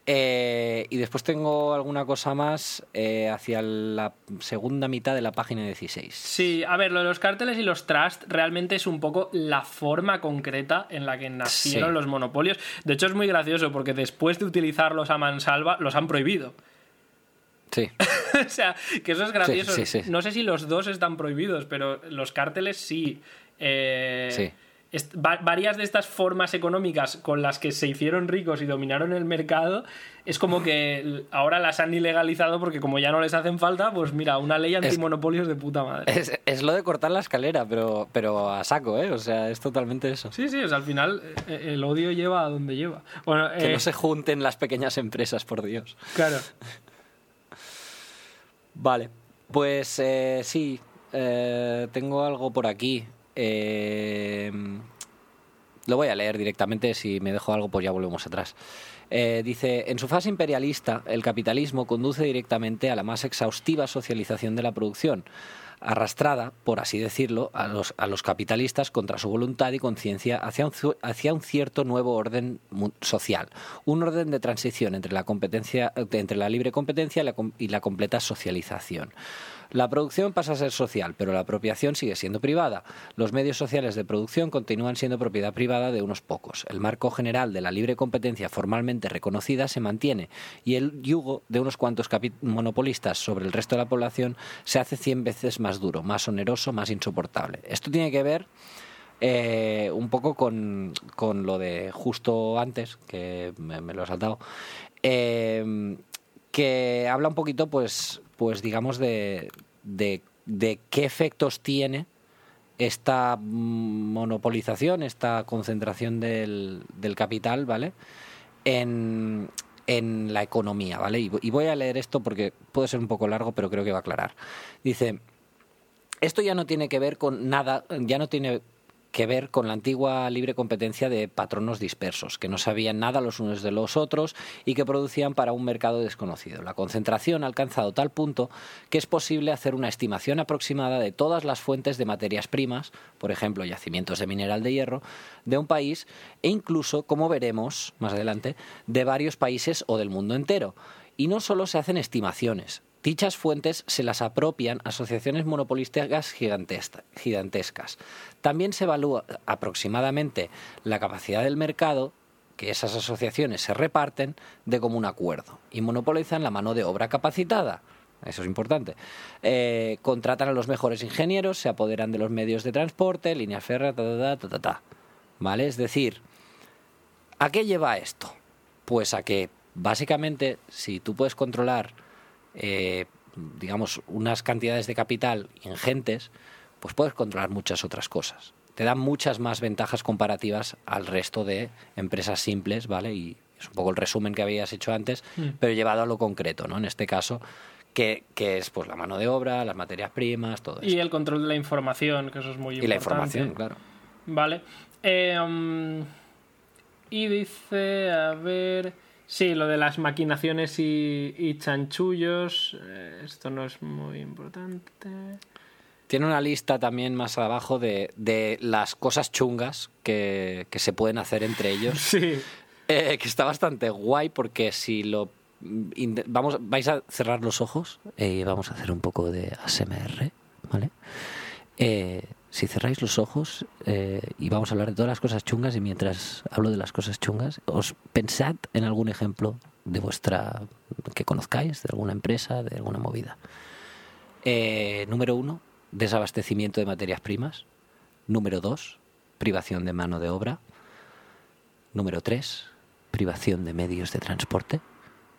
Eh, y después tengo alguna cosa más eh, hacia la segunda mitad de la página 16. Sí, a ver, lo de los cárteles y los trusts realmente es un poco la forma concreta en la que nacieron Sí. los monopolios. De hecho, es muy gracioso porque después de utilizarlos a mansalva, los han prohibido. Sí. (laughs) o sea, que eso es gracioso. Sí, sí, sí. No sé si los dos están prohibidos, pero los cárteles sí. Eh, Sí. Varias de estas formas económicas con las que se hicieron ricos y dominaron el mercado, es como que ahora las han ilegalizado porque como ya no les hacen falta, pues mira, una ley antimonopolios de puta madre. Es, es lo de cortar la escalera, pero, pero a saco, ¿eh? O sea, es totalmente eso. Sí, sí, o sea, al final eh, el odio lleva a donde lleva. Bueno, Que eh, no se junten las pequeñas empresas, por Dios. claro. Vale, pues eh, sí, eh, tengo algo por aquí. Eh, lo voy a leer directamente, si me dejo algo pues ya volvemos atrás. Eh, dice, en su fase imperialista, el capitalismo conduce directamente a la más exhaustiva socialización de la producción, arrastrada, por así decirlo, a los, a los capitalistas contra su voluntad y conciencia hacia un, hacia un cierto nuevo orden social, un orden de transición entre la, competencia, entre la libre competencia y la completa socialización. La producción pasa a ser social, pero la apropiación sigue siendo privada. Los medios sociales de producción continúan siendo propiedad privada de unos pocos. El marco general de la libre competencia formalmente reconocida se mantiene y el yugo de unos cuantos monopolistas sobre el resto de la población se hace cien veces más duro, más oneroso, más insoportable. Esto tiene que ver eh, un poco con, lo de justo antes, que me, me lo he saltado, eh, que habla un poquito, pues, pues digamos, de, de, de qué efectos tiene esta monopolización, esta concentración del, del capital, ¿vale? En, en la economía, ¿vale? Y voy a leer esto porque puede ser un poco largo, pero creo que va a aclarar. Dice, esto ya no tiene que ver con nada, ya no tiene que ver con la antigua libre competencia de patronos dispersos, que no sabían nada los unos de los otros y que producían para un mercado desconocido. La concentración ha alcanzado tal punto que es posible hacer una estimación aproximada de todas las fuentes de materias primas, por ejemplo, yacimientos de mineral de hierro, de un país e incluso, como veremos más adelante, de varios países o del mundo entero. Y no solo se hacen estimaciones, Dichas fuentes se las apropian asociaciones monopolísticas gigantesca- gigantescas. También se evalúa aproximadamente la capacidad del mercado que esas asociaciones se reparten de común acuerdo y monopolizan la mano de obra capacitada. Eso es importante. Eh, contratan a los mejores ingenieros, se apoderan de los medios de transporte, líneas férreas, ta, ta, ta, ta. ¿Vale? Es decir, ¿a qué lleva esto? Pues a que básicamente si tú puedes controlar eh, digamos, unas cantidades de capital ingentes, pues puedes controlar muchas otras cosas. Te dan muchas más ventajas comparativas al resto de empresas simples, ¿vale? Y es un poco el resumen que habías hecho antes, Mm. pero llevado a lo concreto, ¿no? En este caso, que, que es pues la mano de obra, las materias primas, todo eso. Y el control de la información, que eso es muy Y importante. la información, claro. Vale. Eh, um, y dice, a ver... Sí, lo de las maquinaciones y, y chanchullos. eh, esto no es muy importante. Tiene una lista también más abajo de, de las cosas chungas que, que se pueden hacer entre ellos. (laughs) Sí. Eh, que está bastante guay porque si lo vamos vais a cerrar los ojos y vamos a hacer un poco de ASMR, ¿vale? Eh, si cerráis los ojos eh, y vamos a hablar de todas las cosas chungas y mientras hablo de las cosas chungas, os pensad en algún ejemplo de vuestra que conozcáis, de alguna empresa, de alguna movida. Eh, número uno, desabastecimiento de materias primas. Número dos, privación de mano de obra. Número 3, privación de medios de transporte.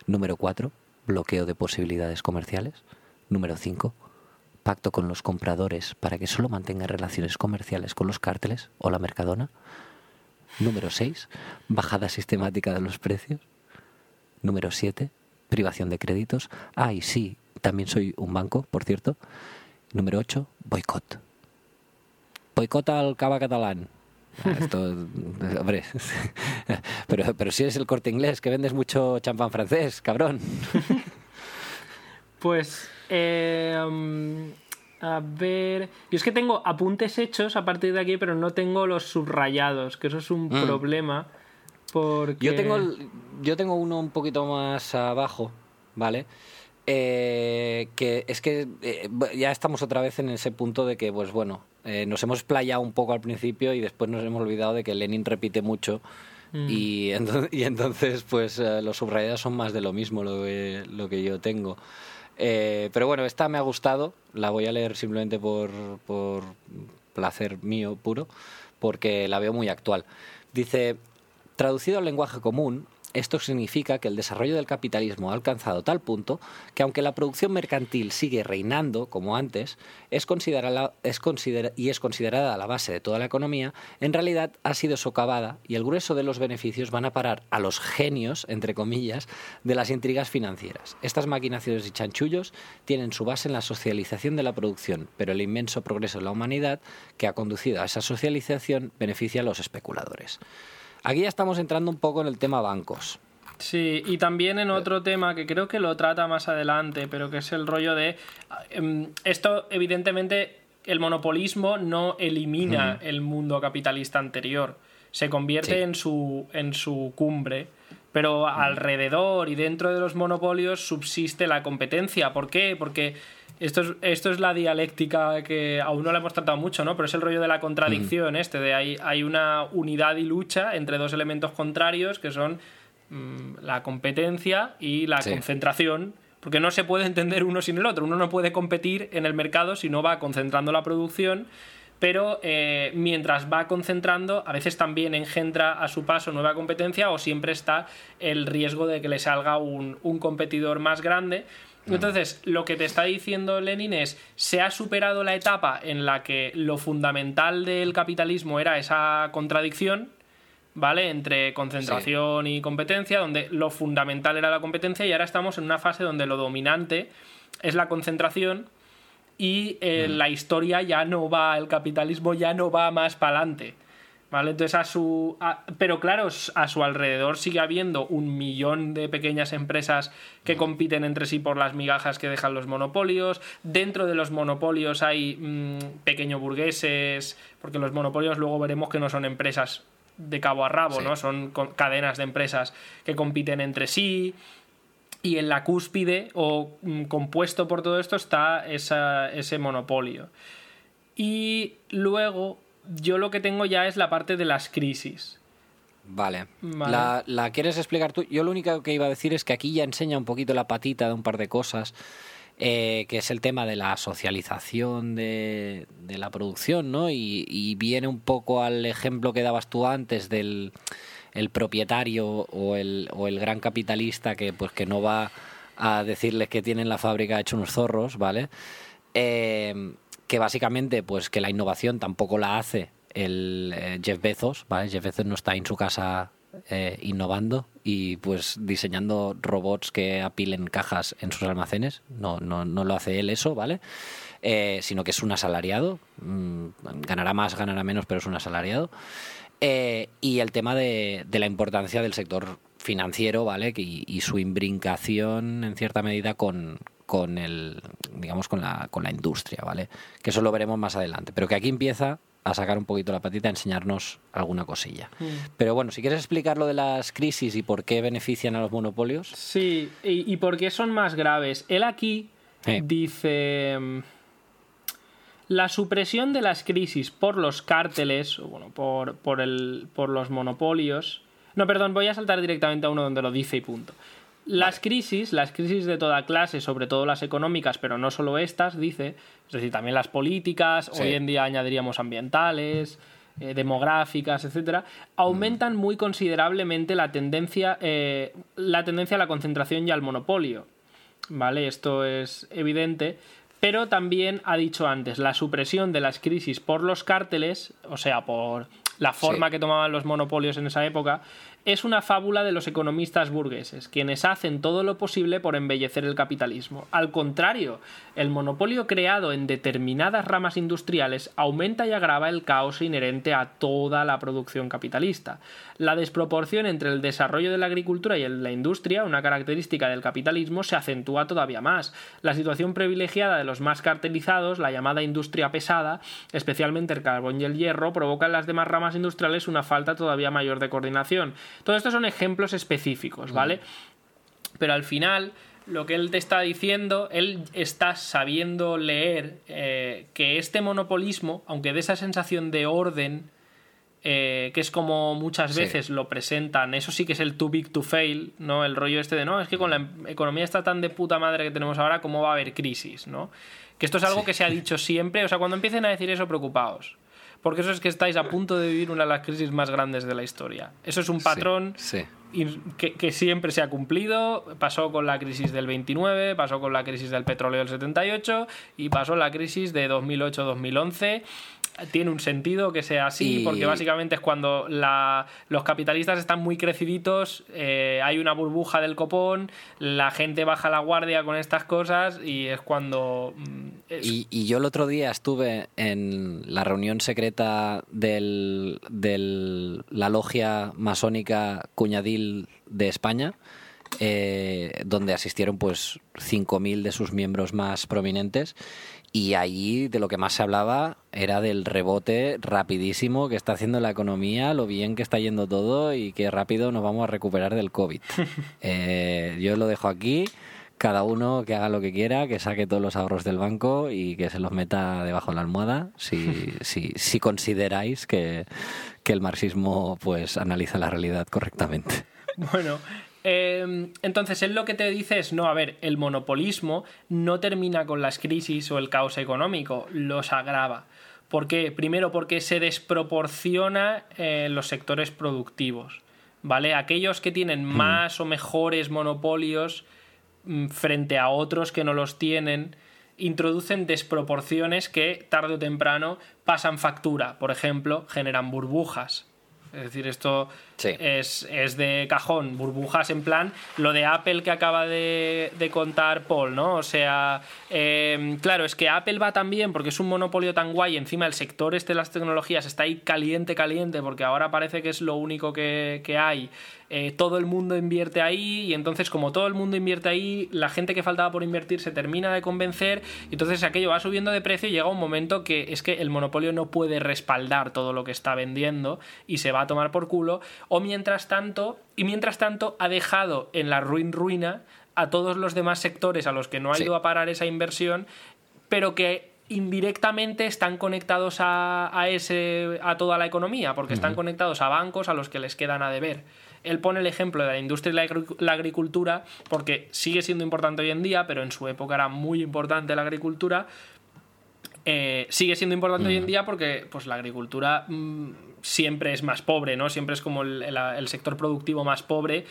Número 4, bloqueo de posibilidades comerciales. Número 5, pacto con los compradores para que solo mantengan relaciones comerciales con los cárteles o la mercadona. Número 6, bajada sistemática de los precios. Número 7, privación de créditos. Ah, y sí, también soy un banco, por cierto. Número 8, boicot. Boicot al cava catalán. Ah, esto, (laughs) hombre, (laughs) pero, pero si eres el corte inglés, que vendes mucho champán francés, cabrón. (laughs) Pues, eh, um, a ver. Yo es que tengo apuntes hechos a partir de aquí, pero no tengo los subrayados, que eso es un Mm. problema. Porque. Yo tengo, yo tengo uno un poquito más abajo, ¿vale? Eh, que es que eh, ya estamos otra vez en ese punto de que, pues bueno, eh, nos hemos playado un poco al principio y después nos hemos olvidado de que Lenin repite mucho Mm. y, entonces, (laughs) y entonces, pues eh, los subrayados son más de lo mismo lo que, lo que yo tengo. Eh, pero bueno, esta me ha gustado, la voy a leer simplemente por, por placer mío puro, porque la veo muy actual. Dice, traducido al lenguaje común, esto significa que el desarrollo del capitalismo ha alcanzado tal punto que aunque la producción mercantil sigue reinando como antes es considerada, es considera- y es considerada la base de toda la economía, en realidad ha sido socavada y el grueso de los beneficios van a parar a los genios, entre comillas, de las intrigas financieras. Estas maquinaciones y chanchullos tienen su base en la socialización de la producción, pero el inmenso progreso de la humanidad que ha conducido a esa socialización beneficia a los especuladores. Aquí ya estamos entrando un poco en el tema bancos. Sí, y también en otro tema que creo que lo trata más adelante, pero que es el rollo de. em, Esto, evidentemente, el monopolismo no elimina el mundo capitalista anterior. Se convierte Sí. en, su, en su cumbre. Pero alrededor y dentro de los monopolios subsiste la competencia. ¿Por qué? Porque esto es, esto es la dialéctica que aún no la hemos tratado mucho, ¿no? Pero es el rollo de la contradicción este, de hay, hay una unidad y lucha entre dos elementos contrarios que son mm, la competencia y la Sí. concentración, porque no se puede entender uno sin el otro. Uno no puede competir en el mercado si no va concentrando la producción, pero eh, mientras va concentrando, a veces también engendra a su paso nueva competencia o siempre está el riesgo de que le salga un, un competidor más grande. Entonces, lo que te está diciendo Lenin es, se ha superado la etapa en la que lo fundamental del capitalismo era esa contradicción, ¿vale? Entre concentración y competencia, donde lo fundamental era la competencia y ahora estamos en una fase donde lo dominante es la concentración y eh, la historia ya no va, el capitalismo ya no va más para adelante. ¿Vale? Entonces a su. a- pero claro, a su alrededor sigue habiendo un millón de pequeñas empresas que compiten entre sí por las migajas que dejan los monopolios. Dentro de los monopolios hay mm, pequeño burgueses, porque los monopolios luego veremos que no son empresas de cabo a rabo, Sí. ¿no? Son cadenas de empresas que compiten entre sí. Y en la cúspide o mm, compuesto por todo esto está esa- ese monopolio. Y luego yo lo que tengo ya es la parte de las crisis. Vale. Vale. La, la quieres explicar tú? Yo lo único que iba a decir es que aquí ya enseña un poquito la patita de un par de cosas, eh, que es el tema de la socialización de, de la producción, ¿no? Y, y viene un poco al ejemplo que dabas tú antes del el propietario o el, o el gran capitalista que pues que no va a decirles que tienen la fábrica hecho unos zorros, ¿vale? Eh, que básicamente, pues que la innovación tampoco la hace el eh, Jeff Bezos, ¿vale? Jeff Bezos no está en su casa eh, innovando y pues diseñando robots que apilen cajas en sus almacenes. No, no, no lo hace él eso, ¿vale? Eh, sino que es un asalariado. Mm, ganará más, ganará menos, pero es un asalariado. Eh, y el tema de, de, la importancia del sector financiero, ¿vale? Y, y, su imbrincación en cierta medida con, con el digamos con la, con la industria, ¿vale? Que eso lo veremos más adelante. Pero que aquí empieza a sacar un poquito la patita, a enseñarnos alguna cosilla. Mm. Pero bueno, si quieres explicar lo de las crisis y por qué benefician a los monopolios. Sí, y, y por qué son más graves. Él aquí dice... La supresión de las crisis por los cárteles, o bueno, por, por, el, por los monopolios... No, perdón, voy a saltar directamente a uno donde lo dice y punto. Las crisis, las crisis de toda clase, sobre todo las económicas, pero no solo estas, dice, es decir, también las políticas, sí. hoy en día añadiríamos ambientales, eh, demográficas, etcétera, aumentan mm. muy considerablemente la tendencia, eh, la tendencia a la concentración y al monopolio. ¿Vale? Esto es evidente. Pero también ha dicho antes, la supresión de las crisis por los cárteles, o sea, por la forma sí. que tomaban los monopolios en esa época, es una fábula de los economistas burgueses, quienes hacen todo lo posible por embellecer el capitalismo. Al contrario, el monopolio creado en determinadas ramas industriales aumenta y agrava el caos inherente a toda la producción capitalista. La desproporción entre el desarrollo de la agricultura y la industria, una característica del capitalismo, se acentúa todavía más. La situación privilegiada de los más cartelizados, la llamada industria pesada, especialmente el carbón y el hierro, provoca en las demás ramas industriales una falta todavía mayor de coordinación. Todo esto son ejemplos específicos, ¿vale? Pero al final, lo que él te está diciendo, él está sabiendo leer eh, que este monopolismo, aunque de esa sensación de orden, eh, que es como muchas veces sí. lo presentan, eso sí que es el too big to fail, ¿no? El rollo este de, no, es que con la economía está tan de puta madre que tenemos ahora, ¿cómo va a haber crisis, ¿no? Que esto es algo sí. que se ha dicho siempre, o sea, cuando empiecen a decir eso, preocupaos porque eso es que estáis a punto de vivir una de las crisis más grandes de la historia. Eso es un patrón sí, sí. Que, que, siempre se ha cumplido. Pasó con la crisis del 29, pasó con la crisis del petróleo del 78 y pasó la crisis de 2008-2011 tiene un sentido que sea así, y... porque básicamente es cuando la, los capitalistas están muy creciditos, eh, hay una burbuja del copón, la gente baja la guardia con estas cosas y es cuando... Mm, es... Y, y, yo el otro día estuve en la reunión secreta de del, la logia masónica Cuñadil de España. Eh, donde asistieron pues 5.000 de sus miembros más prominentes y allí de lo que más se hablaba era del rebote rapidísimo que está haciendo la economía, lo bien que está yendo todo y que rápido nos vamos a recuperar del COVID. (laughs) eh, yo lo dejo aquí, cada uno que haga lo que quiera, que saque todos los ahorros del banco y que se los meta debajo de la almohada, si, (laughs) si, si consideráis que, que el marxismo pues analiza la realidad correctamente. Bueno, eh, entonces, él lo que te dice es, no, a ver, el monopolismo no termina con las crisis o el caos económico, los agrava. ¿Por qué? Primero porque se desproporciona eh, los sectores productivos, ¿vale? Aquellos que tienen hmm. más o mejores monopolios mm, frente a otros que no los tienen, introducen desproporciones que tarde o temprano pasan factura. Por ejemplo, generan burbujas, es decir, esto sí. es, es, de cajón, burbujas en plan lo de Apple que acaba de, de contar Paul, ¿no? O sea, eh, claro, es que Apple va tan bien porque es un monopolio tan guay, encima el sector este de las tecnologías está ahí caliente, caliente, porque ahora parece que es lo único que, que hay. Eh, todo el mundo invierte ahí y entonces como todo el mundo invierte ahí, la gente que faltaba por invertir se termina de convencer y entonces aquello va subiendo de precio y llega un momento que es que el monopolio no puede respaldar todo lo que está vendiendo y se va a tomar por culo o mientras tanto y mientras tanto ha dejado en la ruin ruina a todos los demás sectores a los que no ha ido sí. a parar esa inversión pero que indirectamente están conectados a, a, ese, a toda la economía, porque uh -huh. están conectados a bancos a los que les quedan a deber él pone el ejemplo de la industria y la agricultura porque sigue siendo importante hoy en día, pero en su época era muy importante la agricultura. Eh, sigue siendo importante mm. hoy en día porque pues, la agricultura mmm, siempre es más pobre, ¿no? Siempre es como el, el, el sector productivo más pobre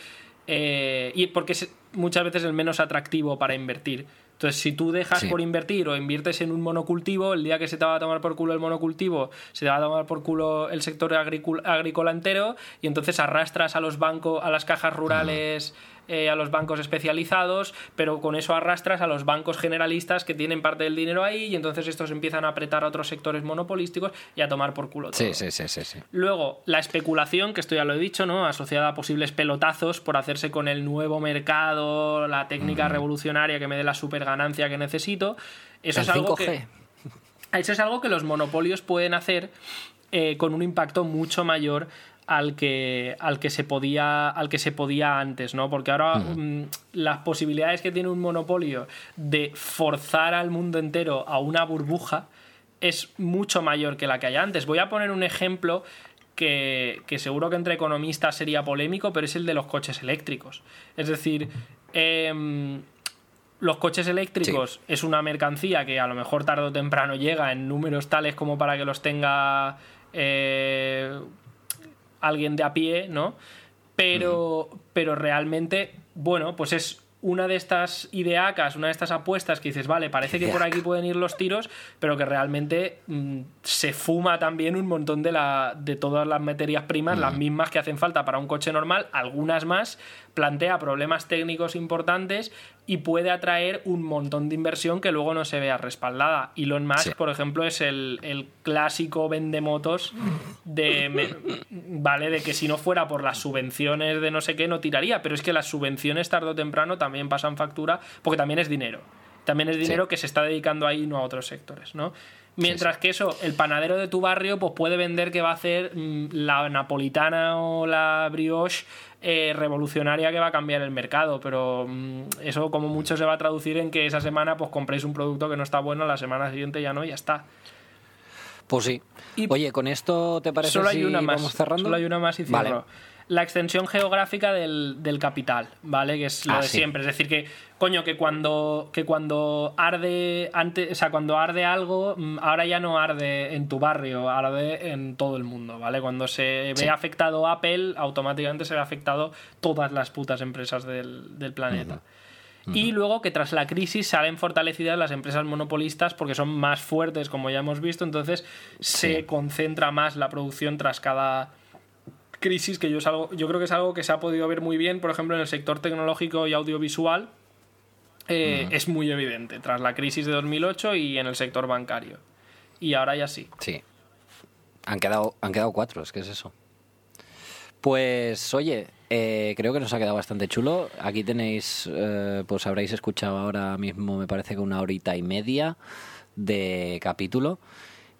eh, y porque es muchas veces el menos atractivo para invertir. Entonces, si tú dejas por invertir o inviertes en un monocultivo, el día que se te va a tomar por culo el monocultivo, se te va a tomar por culo el sector agrícola entero y entonces arrastras a los bancos, a las cajas rurales. Eh, a los bancos especializados, pero con eso arrastras a los bancos generalistas que tienen parte del dinero ahí y entonces estos empiezan a apretar a otros sectores monopolísticos y a tomar por culo todo. Sí, sí, sí, sí, Luego, la especulación, que esto ya lo he dicho, ¿no? Asociada a posibles pelotazos por hacerse con el nuevo mercado, la técnica revolucionaria que me dé la super ganancia que necesito. Eso es algo que. Eso es algo que los monopolios pueden hacer eh, con un impacto mucho mayor al que, al que se podía al que se podía antes, ¿no? Porque ahora mm, las posibilidades que tiene un monopolio de forzar al mundo entero a una burbuja es mucho mayor que la que hay antes. Voy a poner un ejemplo que, seguro que entre economistas sería polémico, pero es el de los coches eléctricos. Es decir, em, los coches eléctricos es una mercancía que a lo mejor tarde o temprano llega en números tales como para que los tenga eh, alguien de a pie, ¿no? Pero, pero realmente, bueno, pues es una de estas ideacas, una de estas apuestas que dices, vale, parece que por aquí pueden ir los tiros, pero que realmente mm, se fuma también un montón de, la, de todas las materias primas, las mismas que hacen falta para un coche normal, algunas más, plantea problemas técnicos importantes y puede atraer un montón de inversión que luego no se vea respaldada. Elon Musk, por ejemplo, es el, el clásico vendemotos de, ¿vale? de que si no fuera por las subvenciones de no sé qué, no tiraría, pero es que las subvenciones tarde o temprano también pasan factura porque también es dinero. También es dinero que se está dedicando ahí, no a otros sectores, ¿no? Mientras que eso, el panadero de tu barrio, pues puede vender que va a hacer mm, la napolitana o la brioche eh, revolucionaria que va a cambiar el mercado, pero mm, eso como mucho se va a traducir en que esa semana pues compréis un producto que no está bueno, la semana siguiente ya no y ya está. Pues sí. Oye, con esto te parece solo hay una más, vamos cerrando. Solo hay una más y cierro la extensión geográfica del, capital, ¿vale? Que es lo ah, de siempre. Es decir, que, coño, que cuando, que cuando arde antes, o sea, cuando arde algo, mm, ahora ya no arde en tu barrio, arde en todo el mundo, ¿vale? Cuando se ve afectado Apple, automáticamente se ve afectado todas las putas empresas del, planeta. Y luego que tras la crisis salen fortalecidas las empresas monopolistas porque son más fuertes, como ya hemos visto, entonces se concentra más la producción tras cada crisis que yo, es algo, yo creo que es algo que se ha podido ver muy bien, por ejemplo, en el sector tecnológico y audiovisual. Eh, es muy evidente tras la crisis de 2008 y en el sector bancario. Y ahora ya sí. Sí. Han quedado, han quedado cuatro, es que es eso. Pues oye, eh, creo que nos ha quedado bastante chulo. Aquí tenéis, eh, pues habréis escuchado ahora mismo, me parece que una horita y media de capítulo.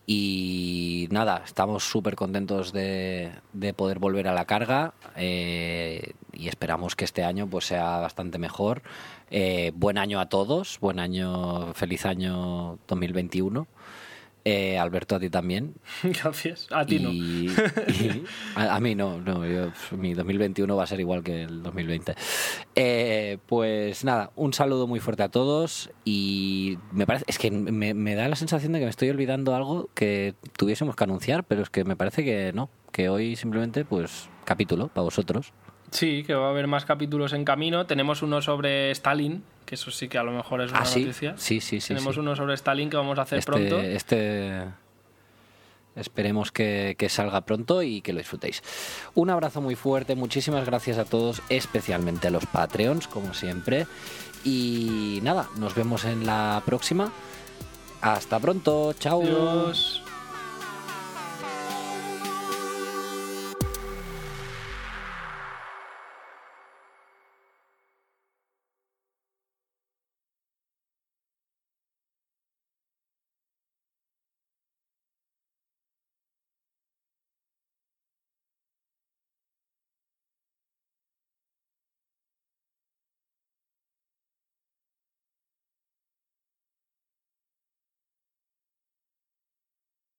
Y nada, estamos súper contentos de, poder volver a la carga eh, y esperamos que este año pues sea bastante mejor. Eh, buen año a todos, buen año, feliz año 2021. Eh, Alberto, a ti también. (laughs) Gracias. A ti no. a, mí no, no mi 2021 va a ser igual que el 2020. Eh, pues nada, un saludo muy fuerte a todos y me parece, es que me, me, da la sensación de que me estoy olvidando algo que tuviésemos que anunciar, pero es que me parece que no, que hoy simplemente pues capítulo para vosotros. Sí, que va a haber más capítulos en camino. Tenemos uno sobre Stalin, que eso sí que a lo mejor es una ¿Ah, noticia. Sí, sí, sí. Tenemos uno sobre Stalin que vamos a hacer este, pronto. Este. Esperemos que, que, salga pronto y que lo disfrutéis. Un abrazo muy fuerte, muchísimas gracias a todos, especialmente a los Patreons, como siempre. Y nada, nos vemos en la próxima. Hasta pronto, chao. Adiós.